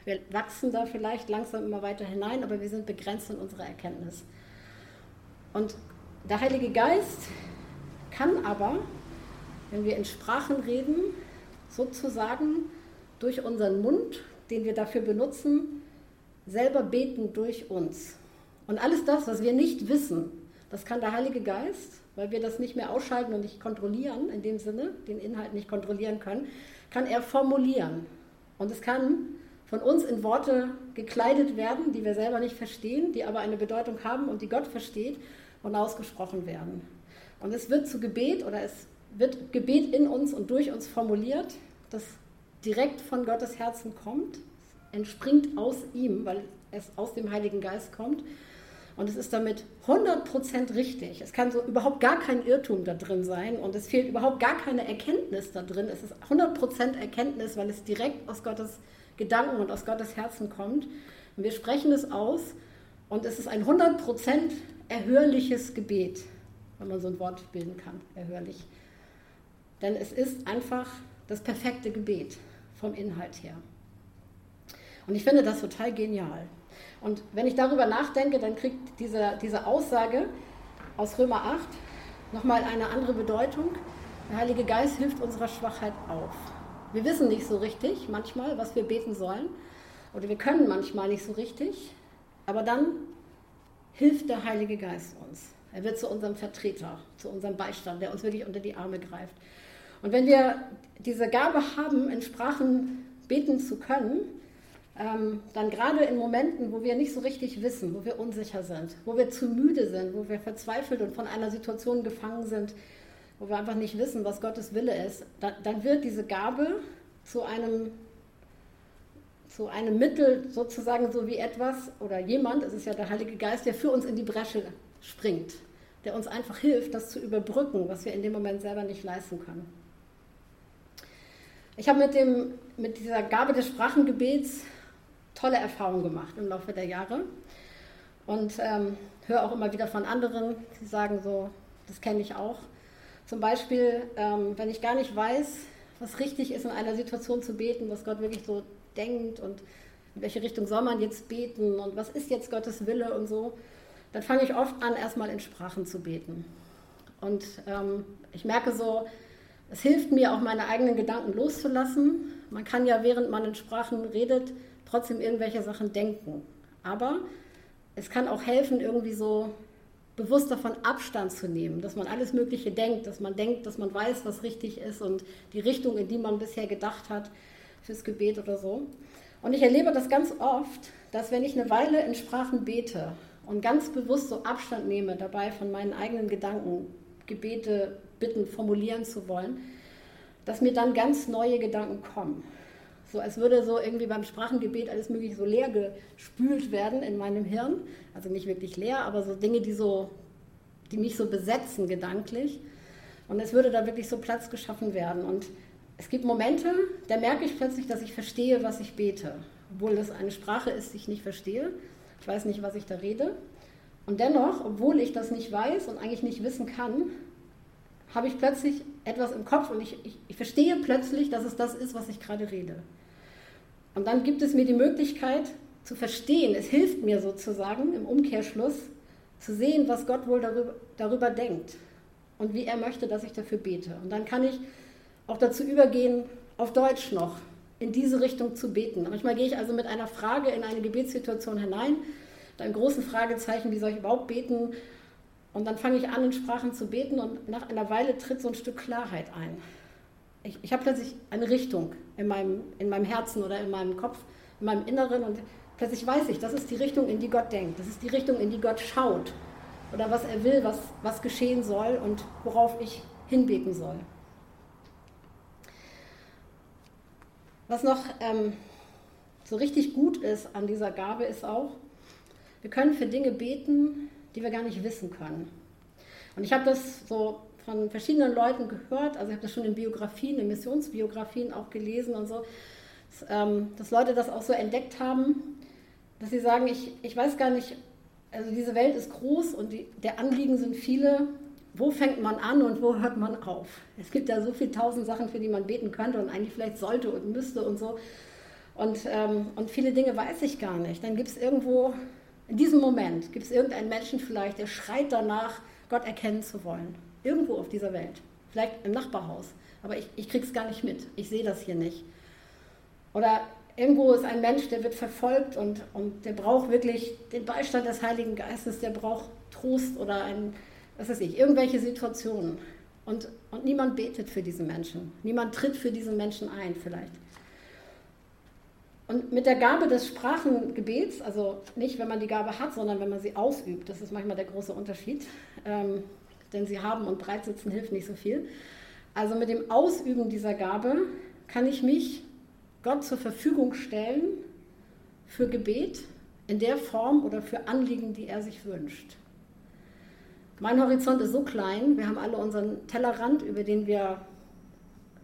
Wir wachsen da vielleicht langsam immer weiter hinein, aber wir sind begrenzt in unserer Erkenntnis. Und der Heilige Geist kann aber, wenn wir in Sprachen reden, sozusagen durch unseren Mund den wir dafür benutzen, selber beten durch uns. Und alles das, was wir nicht wissen, das kann der Heilige Geist, weil wir das nicht mehr ausschalten und nicht kontrollieren, in dem Sinne, den Inhalt nicht kontrollieren können, kann er formulieren. Und es kann von uns in Worte gekleidet werden, die wir selber nicht verstehen, die aber eine Bedeutung haben und die Gott versteht und ausgesprochen werden. Und es wird zu Gebet oder es wird Gebet in uns und durch uns formuliert. Das direkt von Gottes Herzen kommt, entspringt aus ihm, weil es aus dem Heiligen Geist kommt. Und es ist damit 100% richtig. Es kann so überhaupt gar kein Irrtum da drin sein und es fehlt überhaupt gar keine Erkenntnis da drin. Es ist 100% Erkenntnis, weil es direkt aus Gottes Gedanken und aus Gottes Herzen kommt. Und wir sprechen es aus und es ist ein 100% erhörliches Gebet, wenn man so ein Wort bilden kann, erhörlich. Denn es ist einfach das perfekte Gebet vom Inhalt her. Und ich finde das total genial. Und wenn ich darüber nachdenke, dann kriegt diese, diese Aussage aus Römer 8 nochmal eine andere Bedeutung. Der Heilige Geist hilft unserer Schwachheit auf. Wir wissen nicht so richtig manchmal, was wir beten sollen. Oder wir können manchmal nicht so richtig. Aber dann hilft der Heilige Geist uns. Er wird zu unserem Vertreter, zu unserem Beistand, der uns wirklich unter die Arme greift. Und wenn wir diese Gabe haben, in Sprachen beten zu können, ähm, dann gerade in Momenten, wo wir nicht so richtig wissen, wo wir unsicher sind, wo wir zu müde sind, wo wir verzweifelt und von einer Situation gefangen sind, wo wir einfach nicht wissen, was Gottes Wille ist, dann, wird diese Gabe zu einem, zu einem Mittel sozusagen so wie etwas oder jemand, es ist ja der Heilige Geist, der für uns in die Bresche springt, der uns einfach hilft, das zu überbrücken, was wir in dem Moment selber nicht leisten können. Ich habe mit, mit dieser Gabe des Sprachengebets tolle Erfahrungen gemacht im Laufe der Jahre und ähm, höre auch immer wieder von anderen, die sagen so, das kenne ich auch. Zum Beispiel, ähm, wenn ich gar nicht weiß, was richtig ist, in einer Situation zu beten, was Gott wirklich so denkt und in welche Richtung soll man jetzt beten und was ist jetzt Gottes Wille und so, dann fange ich oft an, erstmal in Sprachen zu beten. Und ähm, ich merke so, es hilft mir auch meine eigenen Gedanken loszulassen. Man kann ja, während man in Sprachen redet, trotzdem irgendwelche Sachen denken. Aber es kann auch helfen, irgendwie so bewusst davon Abstand zu nehmen, dass man alles Mögliche denkt, dass man denkt, dass man weiß, was richtig ist und die Richtung, in die man bisher gedacht hat fürs Gebet oder so. Und ich erlebe das ganz oft, dass wenn ich eine Weile in Sprachen bete und ganz bewusst so Abstand nehme dabei von meinen eigenen Gedanken, Gebete, Bitten formulieren zu wollen, dass mir dann ganz neue Gedanken kommen. So als würde so irgendwie beim Sprachengebet alles mögliche so leer gespült werden in meinem Hirn. Also nicht wirklich leer, aber so Dinge, die so, die mich so besetzen gedanklich. Und es würde da wirklich so Platz geschaffen werden. Und es gibt Momente, da merke ich plötzlich, dass ich verstehe, was ich bete. Obwohl das eine Sprache ist, die ich nicht verstehe. Ich weiß nicht, was ich da rede. Und dennoch, obwohl ich das nicht weiß und eigentlich nicht wissen kann, habe ich plötzlich etwas im Kopf und ich, ich, ich verstehe plötzlich, dass es das ist, was ich gerade rede. Und dann gibt es mir die Möglichkeit zu verstehen, es hilft mir sozusagen im Umkehrschluss zu sehen, was Gott wohl darüber, darüber denkt und wie er möchte, dass ich dafür bete. Und dann kann ich auch dazu übergehen, auf Deutsch noch in diese Richtung zu beten. Manchmal gehe ich also mit einer Frage in eine Gebetssituation hinein, mit einem großen Fragezeichen, wie soll ich überhaupt beten? Und dann fange ich an, in Sprachen zu beten und nach einer Weile tritt so ein Stück Klarheit ein ich, ich habe plötzlich eine Richtung in meinem, in meinem Herzen oder in meinem Kopf, in meinem Inneren und plötzlich weiß ich, das ist die Richtung, in die Gott denkt, das ist die Richtung, in die Gott schaut oder was er will, was, was geschehen soll und worauf ich hinbeten soll. Was noch ähm, so richtig gut ist an dieser Gabe ist auch, wir können für Dinge beten, die wir gar nicht wissen können. Und ich habe das so von verschiedenen Leuten gehört, also ich habe das schon in Biografien, in Missionsbiografien auch gelesen und so, dass, ähm, dass Leute das auch so entdeckt haben, dass sie sagen, ich, ich weiß gar nicht, also diese Welt ist groß und die, der Anliegen sind viele. Wo fängt man an und wo hört man auf? Es gibt ja so viele tausend Sachen, für die man beten könnte und eigentlich vielleicht sollte und müsste und so. Und, ähm, und viele Dinge weiß ich gar nicht. Dann gibt es irgendwo, in diesem Moment, gibt es irgendeinen Menschen vielleicht, der schreit danach, Gott erkennen zu wollen. Irgendwo auf dieser Welt. Vielleicht im Nachbarhaus. Aber ich, ich kriege es gar nicht mit. Ich sehe das hier nicht. Oder irgendwo ist ein Mensch, der wird verfolgt und, und der braucht wirklich den Beistand des Heiligen Geistes, der braucht Trost oder ein, was weiß ich, irgendwelche Situationen. Und, und niemand betet für diese Menschen. Niemand tritt für diese Menschen ein, vielleicht. Und mit der Gabe des Sprachengebets, also nicht, wenn man die Gabe hat, sondern wenn man sie ausübt, das ist manchmal der große Unterschied. Ähm, denn sie haben und breitsitzen hilft nicht so viel. Also mit dem Ausüben dieser Gabe kann ich mich Gott zur Verfügung stellen für Gebet in der Form oder für Anliegen, die er sich wünscht. Mein Horizont ist so klein, wir haben alle unseren Tellerrand, über den wir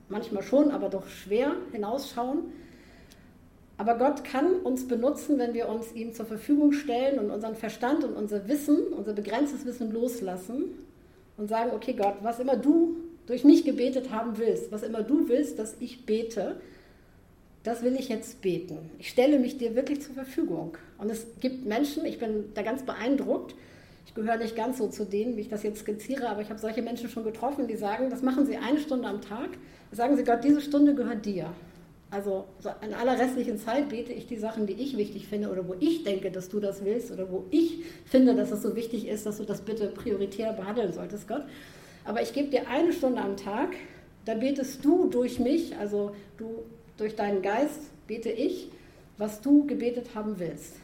manchmal schon, aber doch schwer hinausschauen. Aber Gott kann uns benutzen, wenn wir uns ihm zur Verfügung stellen und unseren Verstand und unser Wissen, unser begrenztes Wissen loslassen und sagen, okay Gott, was immer du durch mich gebetet haben willst, was immer du willst, dass ich bete, das will ich jetzt beten. Ich stelle mich dir wirklich zur Verfügung. Und es gibt Menschen, ich bin da ganz beeindruckt, ich gehöre nicht ganz so zu denen, wie ich das jetzt skizziere, aber ich habe solche Menschen schon getroffen, die sagen, das machen sie eine Stunde am Tag. Sagen sie, Gott, diese Stunde gehört dir. Also in aller restlichen Zeit bete ich die Sachen, die ich wichtig finde oder wo ich denke, dass du das willst oder wo ich finde, dass es so wichtig ist, dass du das bitte prioritär behandeln solltest, Gott. Aber ich gebe dir eine Stunde am Tag, da betest du durch mich, also du durch deinen Geist bete ich, was du gebetet haben willst.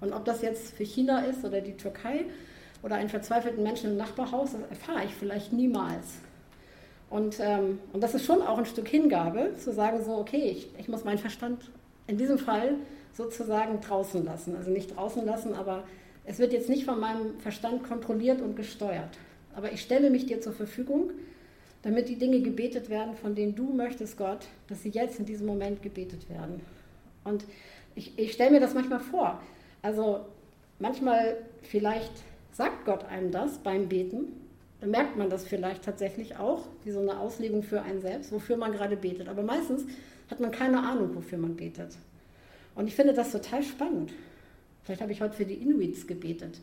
Und ob das jetzt für China ist oder die Türkei oder einen verzweifelten Menschen im Nachbarhaus, das erfahre ich vielleicht niemals. Und, ähm, und das ist schon auch ein Stück Hingabe, zu sagen, so, okay, ich, ich muss meinen Verstand in diesem Fall sozusagen draußen lassen. Also nicht draußen lassen, aber es wird jetzt nicht von meinem Verstand kontrolliert und gesteuert. Aber ich stelle mich dir zur Verfügung, damit die Dinge gebetet werden, von denen du möchtest, Gott, dass sie jetzt in diesem Moment gebetet werden. Und ich, ich stelle mir das manchmal vor. Also manchmal vielleicht sagt Gott einem das beim Beten, dann merkt man das vielleicht tatsächlich auch, wie so eine Auslegung für einen selbst, wofür man gerade betet. Aber meistens hat man keine Ahnung, wofür man betet. Und ich finde das total spannend. Vielleicht habe ich heute für die Inuits gebetet.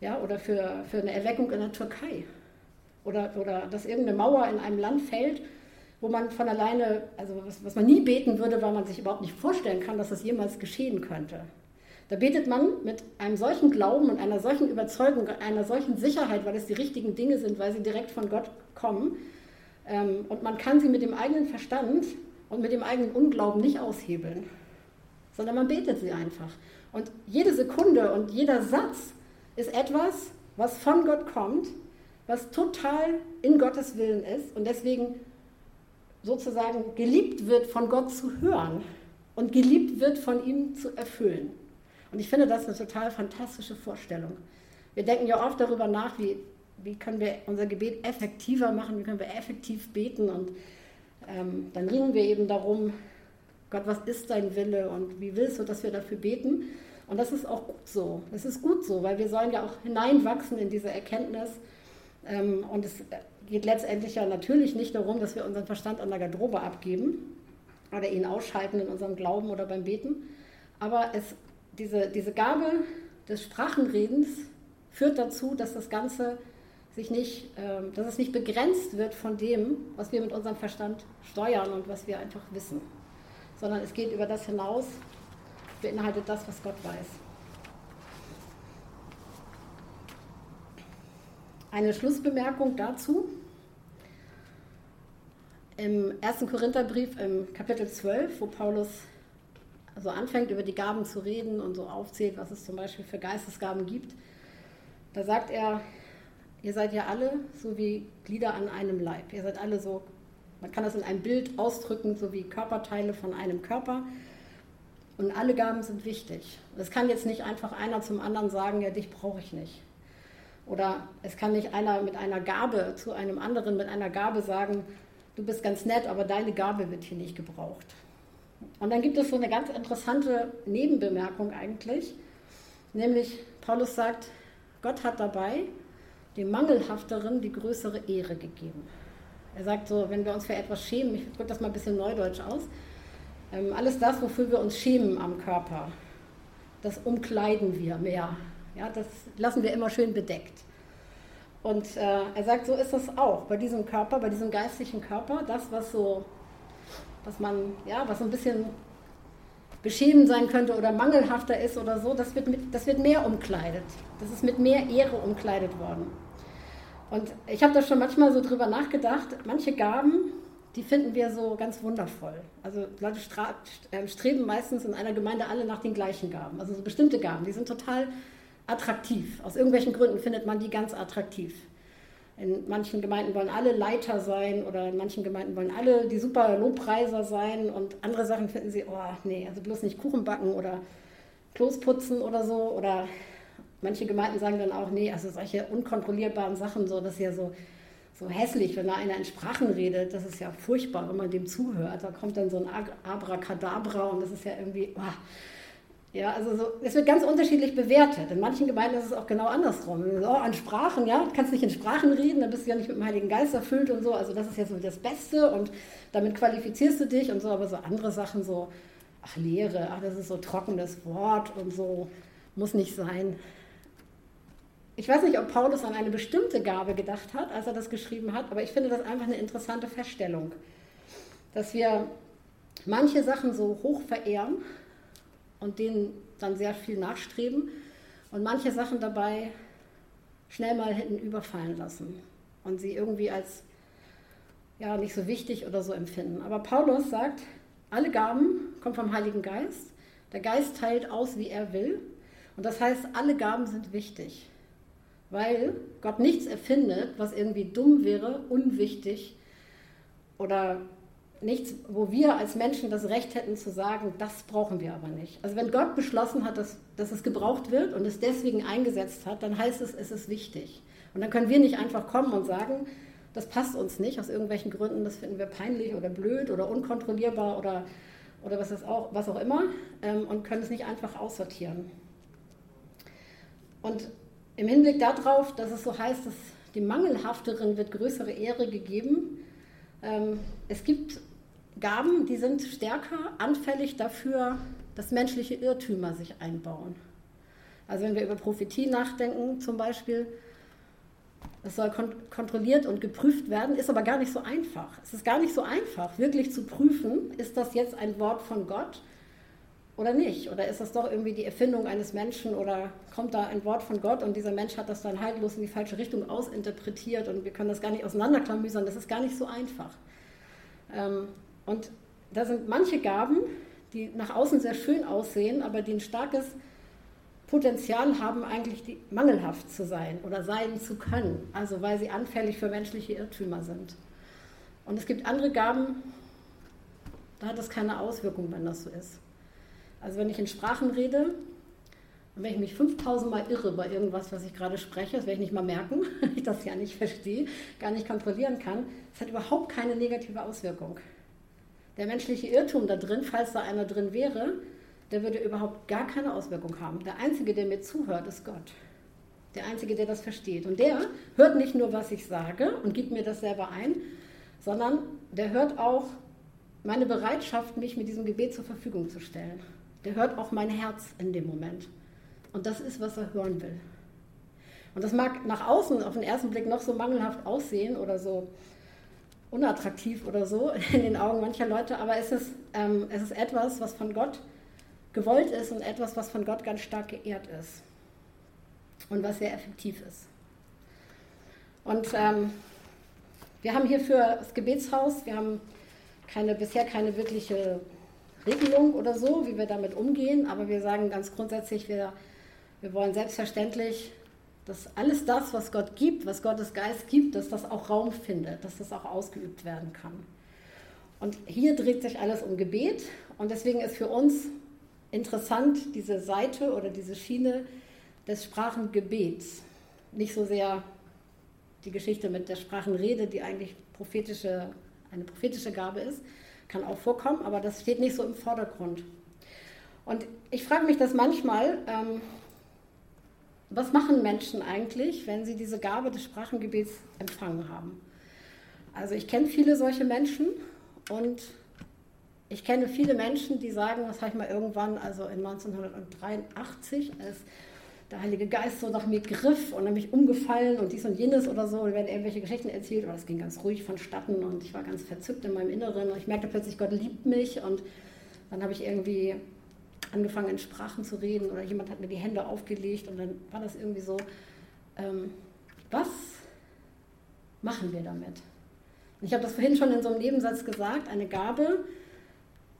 Ja, oder für, für eine Erweckung in der Türkei. Oder, oder dass irgendeine Mauer in einem Land fällt, wo man von alleine, also was, was man nie beten würde, weil man sich überhaupt nicht vorstellen kann, dass das jemals geschehen könnte. Da betet man mit einem solchen Glauben und einer solchen Überzeugung, einer solchen Sicherheit, weil es die richtigen Dinge sind, weil sie direkt von Gott kommen. Ähm, und man kann sie mit dem eigenen Verstand und mit dem eigenen Unglauben nicht aushebeln, sondern man betet sie einfach. Und jede Sekunde und jeder Satz ist etwas, was von Gott kommt, was total in Gottes Willen ist und deswegen sozusagen geliebt wird, von Gott zu hören und geliebt wird, von ihm zu erfüllen. Und ich finde das eine total fantastische Vorstellung. Wir denken ja oft darüber nach, wie, wie können wir unser Gebet effektiver machen, wie können wir effektiv beten. Und ähm, dann ringen wir eben darum, Gott, was ist dein Wille und wie willst du, dass wir dafür beten? Und das ist auch gut so. Das ist gut so, weil wir sollen ja auch hineinwachsen in diese Erkenntnis. Ähm, und es geht letztendlich ja natürlich nicht darum, dass wir unseren Verstand an der Garderobe abgeben oder ihn ausschalten in unserem Glauben oder beim Beten. Aber es diese, diese Gabe des Sprachenredens führt dazu, dass das Ganze sich nicht, äh, dass es nicht begrenzt wird von dem, was wir mit unserem Verstand steuern und was wir einfach wissen, sondern es geht über das hinaus, beinhaltet das, was Gott weiß. Eine Schlussbemerkung dazu. Im 1. Korintherbrief im Kapitel 12, wo Paulus also anfängt über die Gaben zu reden und so aufzählt, was es zum Beispiel für Geistesgaben gibt, da sagt er, ihr seid ja alle so wie Glieder an einem Leib. Ihr seid alle so, man kann das in einem Bild ausdrücken, so wie Körperteile von einem Körper. Und alle Gaben sind wichtig. Es kann jetzt nicht einfach einer zum anderen sagen, ja, dich brauche ich nicht. Oder es kann nicht einer mit einer Gabe zu einem anderen mit einer Gabe sagen, du bist ganz nett, aber deine Gabe wird hier nicht gebraucht. Und dann gibt es so eine ganz interessante Nebenbemerkung eigentlich, nämlich Paulus sagt, Gott hat dabei dem Mangelhafteren die größere Ehre gegeben. Er sagt so, wenn wir uns für etwas schämen, ich drücke das mal ein bisschen neudeutsch aus, ähm, alles das, wofür wir uns schämen am Körper, das umkleiden wir mehr. Ja, das lassen wir immer schön bedeckt. Und äh, er sagt, so ist das auch bei diesem Körper, bei diesem geistlichen Körper, das, was so was man, ja, was so ein bisschen beschämend sein könnte oder mangelhafter ist oder so, das wird, mit, das wird mehr umkleidet. Das ist mit mehr Ehre umkleidet worden. Und ich habe da schon manchmal so drüber nachgedacht, manche Gaben, die finden wir so ganz wundervoll. Also Leute ähm, streben meistens in einer Gemeinde alle nach den gleichen Gaben. Also so bestimmte Gaben, die sind total attraktiv. Aus irgendwelchen Gründen findet man die ganz attraktiv. In manchen Gemeinden wollen alle Leiter sein oder in manchen Gemeinden wollen alle die super Lobpreiser sein und andere Sachen finden sie, oh nee, also bloß nicht Kuchen backen oder Klos putzen oder so. Oder manche Gemeinden sagen dann auch, nee, also solche unkontrollierbaren Sachen, so, das ist ja so, so hässlich, wenn da einer in Sprachen redet, das ist ja furchtbar, wenn man dem zuhört. Da kommt dann so ein Abracadabra und das ist ja irgendwie, oh, ja, also so, es wird ganz unterschiedlich bewertet. In manchen Gemeinden ist es auch genau andersrum. So, an Sprachen, ja, du kannst nicht in Sprachen reden, dann bist du ja nicht mit dem Heiligen Geist erfüllt und so. Also das ist ja so das Beste und damit qualifizierst du dich und so. Aber so andere Sachen so, ach Lehre, ach das ist so trockenes Wort und so, muss nicht sein. Ich weiß nicht, ob Paulus an eine bestimmte Gabe gedacht hat, als er das geschrieben hat, aber ich finde das einfach eine interessante Feststellung, dass wir manche Sachen so hoch verehren und denen dann sehr viel nachstreben und manche Sachen dabei schnell mal hätten überfallen lassen und sie irgendwie als ja nicht so wichtig oder so empfinden. Aber Paulus sagt, alle Gaben kommen vom Heiligen Geist. Der Geist teilt aus, wie er will. Und das heißt, alle Gaben sind wichtig, weil Gott nichts erfindet, was irgendwie dumm wäre, unwichtig oder nichts, wo wir als Menschen das Recht hätten zu sagen, das brauchen wir aber nicht. Also wenn Gott beschlossen hat, dass, dass es gebraucht wird und es deswegen eingesetzt hat, dann heißt es, es ist wichtig. Und dann können wir nicht einfach kommen und sagen, das passt uns nicht aus irgendwelchen Gründen, das finden wir peinlich oder blöd oder unkontrollierbar oder, oder was, ist auch, was auch immer ähm, und können es nicht einfach aussortieren. Und im Hinblick darauf, dass es so heißt, dass dem Mangelhafteren wird größere Ehre gegeben, ähm, es gibt Gaben, die sind stärker anfällig dafür, dass menschliche Irrtümer sich einbauen. Also wenn wir über Prophetie nachdenken zum Beispiel, das soll kon kontrolliert und geprüft werden, ist aber gar nicht so einfach. Es ist gar nicht so einfach, wirklich zu prüfen, ist das jetzt ein Wort von Gott oder nicht? Oder ist das doch irgendwie die Erfindung eines Menschen oder kommt da ein Wort von Gott und dieser Mensch hat das dann haltlos in die falsche Richtung ausinterpretiert und wir können das gar nicht auseinanderklamüsern, das ist gar nicht so einfach. Ähm, und da sind manche Gaben, die nach außen sehr schön aussehen, aber die ein starkes Potenzial haben, eigentlich mangelhaft zu sein oder sein zu können, also weil sie anfällig für menschliche Irrtümer sind. Und es gibt andere Gaben, da hat das keine Auswirkung, wenn das so ist. Also wenn ich in Sprachen rede, und wenn ich mich 5000 Mal irre bei irgendwas, was ich gerade spreche, das werde ich nicht mal merken, weil ich das ja nicht verstehe, gar nicht kontrollieren kann, das hat überhaupt keine negative Auswirkung. Der menschliche Irrtum da drin, falls da einer drin wäre, der würde überhaupt gar keine Auswirkung haben. Der Einzige, der mir zuhört, ist Gott. Der Einzige, der das versteht. Und der hört nicht nur, was ich sage und gibt mir das selber ein, sondern der hört auch meine Bereitschaft, mich mit diesem Gebet zur Verfügung zu stellen. Der hört auch mein Herz in dem Moment. Und das ist, was er hören will. Und das mag nach außen auf den ersten Blick noch so mangelhaft aussehen oder so unattraktiv oder so in den Augen mancher Leute, aber es ist, ähm, es ist etwas, was von Gott gewollt ist und etwas, was von Gott ganz stark geehrt ist und was sehr effektiv ist. Und ähm, wir haben hier für das Gebetshaus, wir haben keine, bisher keine wirkliche Regelung oder so, wie wir damit umgehen, aber wir sagen ganz grundsätzlich, wir, wir wollen selbstverständlich, dass alles das, was Gott gibt, was Gottes Geist gibt, dass das auch Raum findet, dass das auch ausgeübt werden kann. Und hier dreht sich alles um Gebet und deswegen ist für uns interessant diese Seite oder diese Schiene des Sprachengebets. Nicht so sehr die Geschichte mit der Sprachenrede, die eigentlich prophetische, eine prophetische Gabe ist, kann auch vorkommen, aber das steht nicht so im Vordergrund. Und ich frage mich das manchmal, ähm, was machen Menschen eigentlich, wenn sie diese Gabe des Sprachengebets empfangen haben? Also ich kenne viele solche Menschen und ich kenne viele Menschen, die sagen, das habe ich mal irgendwann, also in 1983, als der Heilige Geist so nach mir griff und dann mich umgefallen und dies und jenes oder so, und werden irgendwelche Geschichten erzählt, oder es ging ganz ruhig vonstatten und ich war ganz verzückt in meinem Inneren und ich merkte plötzlich, Gott liebt mich und dann habe ich irgendwie angefangen in Sprachen zu reden oder jemand hat mir die Hände aufgelegt und dann war das irgendwie so, ähm, was machen wir damit? Und ich habe das vorhin schon in so einem Nebensatz gesagt, eine Gabe,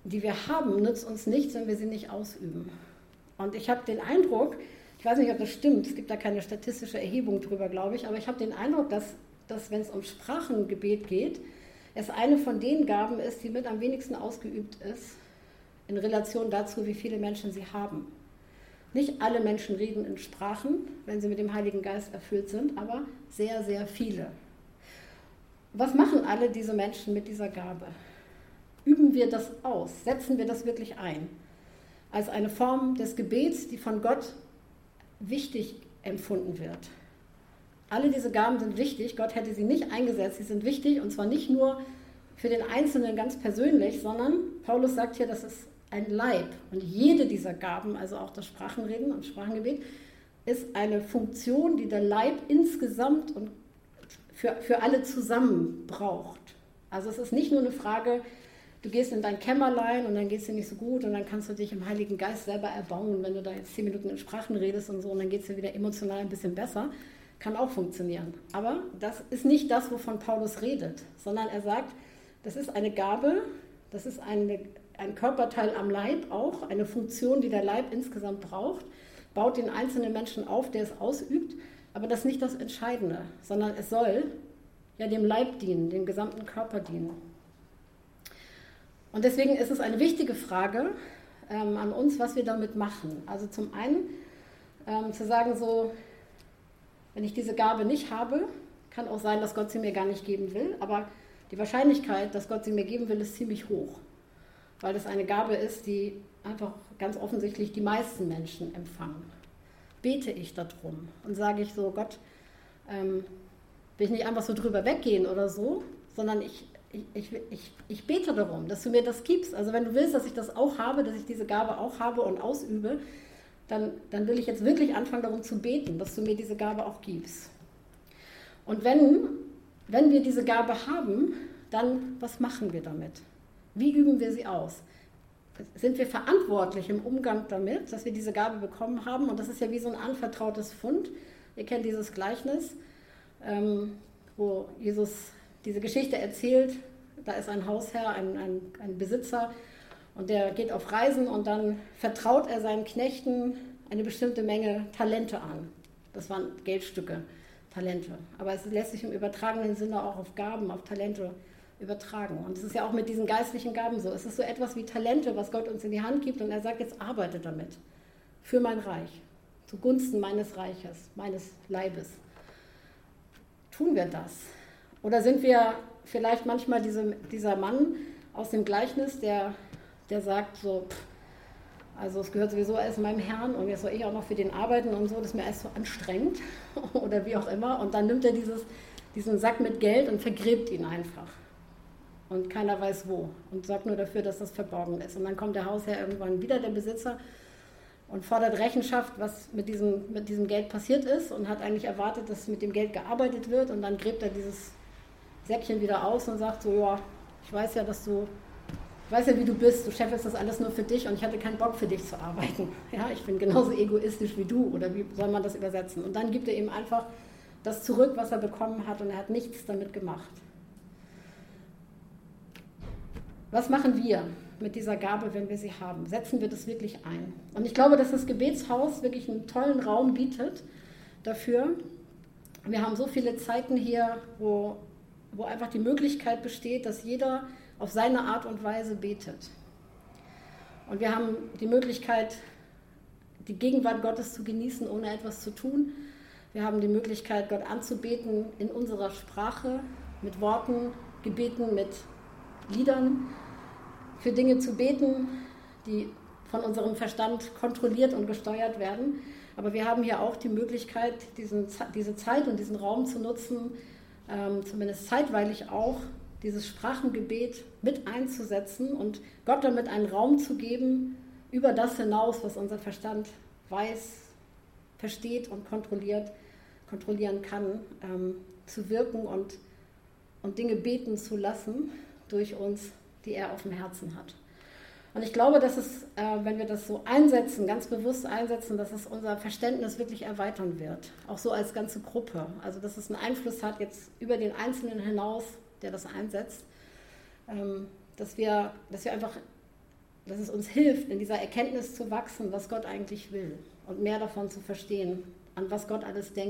die wir haben, nützt uns nichts, wenn wir sie nicht ausüben. Und ich habe den Eindruck, ich weiß nicht, ob das stimmt, es gibt da keine statistische Erhebung drüber, glaube ich, aber ich habe den Eindruck, dass, dass wenn es um Sprachengebet geht, es eine von den Gaben ist, die mit am wenigsten ausgeübt ist, in Relation dazu, wie viele Menschen sie haben. Nicht alle Menschen reden in Sprachen, wenn sie mit dem Heiligen Geist erfüllt sind, aber sehr, sehr viele. Was machen alle diese Menschen mit dieser Gabe? Üben wir das aus? Setzen wir das wirklich ein? Als eine Form des Gebets, die von Gott wichtig empfunden wird. Alle diese Gaben sind wichtig. Gott hätte sie nicht eingesetzt. Sie sind wichtig und zwar nicht nur für den Einzelnen ganz persönlich, sondern Paulus sagt hier, das ist ein Leib. Und jede dieser Gaben, also auch das Sprachenreden und Sprachengebet, ist eine Funktion, die der Leib insgesamt und für, für alle zusammen braucht. Also es ist nicht nur eine Frage, du gehst in dein Kämmerlein und dann geht es dir nicht so gut und dann kannst du dich im Heiligen Geist selber erbauen, wenn du da jetzt zehn Minuten in Sprachen redest und so und dann geht es dir wieder emotional ein bisschen besser. Kann auch funktionieren. Aber das ist nicht das, wovon Paulus redet, sondern er sagt, das ist eine Gabe, das ist eine, ein Körperteil am Leib auch, eine Funktion, die der Leib insgesamt braucht, baut den einzelnen Menschen auf, der es ausübt, aber das ist nicht das Entscheidende, sondern es soll ja dem Leib dienen, dem gesamten Körper dienen. Und deswegen ist es eine wichtige Frage ähm, an uns, was wir damit machen. Also zum einen ähm, zu sagen, so, wenn ich diese Gabe nicht habe, kann auch sein, dass Gott sie mir gar nicht geben will, aber die Wahrscheinlichkeit, dass Gott sie mir geben will, ist ziemlich hoch, weil das eine Gabe ist, die einfach ganz offensichtlich die meisten Menschen empfangen. Bete ich darum und sage ich so, Gott, ähm, will ich nicht einfach so drüber weggehen oder so, sondern ich ich, ich, ich, bete darum, dass du mir das gibst. Also wenn du willst, dass ich das auch habe, dass ich diese Gabe auch habe und ausübe, dann, dann will ich jetzt wirklich anfangen darum zu beten, dass du mir diese Gabe auch gibst. Und wenn, wenn wir diese Gabe haben, dann was machen wir damit? Wie üben wir sie aus? sind wir verantwortlich im Umgang damit, dass wir diese Gabe bekommen haben. Und das ist ja wie so ein anvertrautes Fund. Ihr kennt dieses Gleichnis, ähm, wo Jesus diese Geschichte erzählt. Da ist ein Hausherr, ein, ein, ein Besitzer, und der geht auf Reisen und dann vertraut er seinen Knechten eine bestimmte Menge Talente an. Das waren Geldstücke, Talente. Aber es lässt sich im übertragenen Sinne auch auf Gaben, auf Talente übertragen. Und es ist ja auch mit diesen geistlichen Gaben so. Es ist so etwas wie Talente, was Gott uns in die Hand gibt und er sagt, jetzt arbeite damit. Für mein Reich. Zugunsten meines Reiches, meines Leibes. Tun wir das? Oder sind wir vielleicht manchmal diese, dieser Mann aus dem Gleichnis, der, der sagt so, pff, also es gehört sowieso alles meinem Herrn und jetzt soll ich auch noch für den arbeiten und so, das ist mir alles so anstrengend oder wie auch immer. Und dann nimmt er dieses, diesen Sack mit Geld und vergräbt ihn einfach. Und keiner weiß wo und sorgt nur dafür, dass das verborgen ist. Und dann kommt der Hausherr irgendwann wieder, der Besitzer, und fordert Rechenschaft, was mit diesem, mit diesem Geld passiert ist und hat eigentlich erwartet, dass mit dem Geld gearbeitet wird. Und dann gräbt er dieses Säckchen wieder aus und sagt so, ja, ich weiß ja, dass du ich weiß ja, wie du bist, du scheffelst das alles nur für dich und ich hatte keinen Bock für dich zu arbeiten. Ja, ich bin genauso egoistisch wie du oder wie soll man das übersetzen? Und dann gibt er ihm einfach das zurück, was er bekommen hat und er hat nichts damit gemacht. Was machen wir mit dieser Gabe, wenn wir sie haben? Setzen wir das wirklich ein? Und ich glaube, dass das Gebetshaus wirklich einen tollen Raum bietet dafür. Wir haben so viele Zeiten hier, wo, wo einfach die Möglichkeit besteht, dass jeder auf seine Art und Weise betet. Und wir haben die Möglichkeit, die Gegenwart Gottes zu genießen, ohne etwas zu tun. Wir haben die Möglichkeit, Gott anzubeten in unserer Sprache, mit Worten, Gebeten, mit Liedern, für Dinge zu beten, die von unserem Verstand kontrolliert und gesteuert werden. Aber wir haben hier auch die Möglichkeit, diesen, diese Zeit und diesen Raum zu nutzen, ähm, zumindest zeitweilig auch, dieses Sprachengebet mit einzusetzen und Gott damit einen Raum zu geben über das hinaus, was unser Verstand weiß, versteht und kontrolliert, kontrollieren kann, ähm, zu wirken und, und Dinge beten zu lassen durch uns, die er auf dem Herzen hat. Und ich glaube, dass es, äh, wenn wir das so einsetzen, ganz bewusst einsetzen, dass es unser Verständnis wirklich erweitern wird. Auch so als ganze Gruppe. Also, dass es einen Einfluss hat jetzt über den Einzelnen hinaus der das einsetzt, ähm, dass, wir, dass wir einfach, dass es uns hilft, in dieser Erkenntnis zu wachsen, was Gott eigentlich will und mehr davon zu verstehen, an was Gott alles denkt.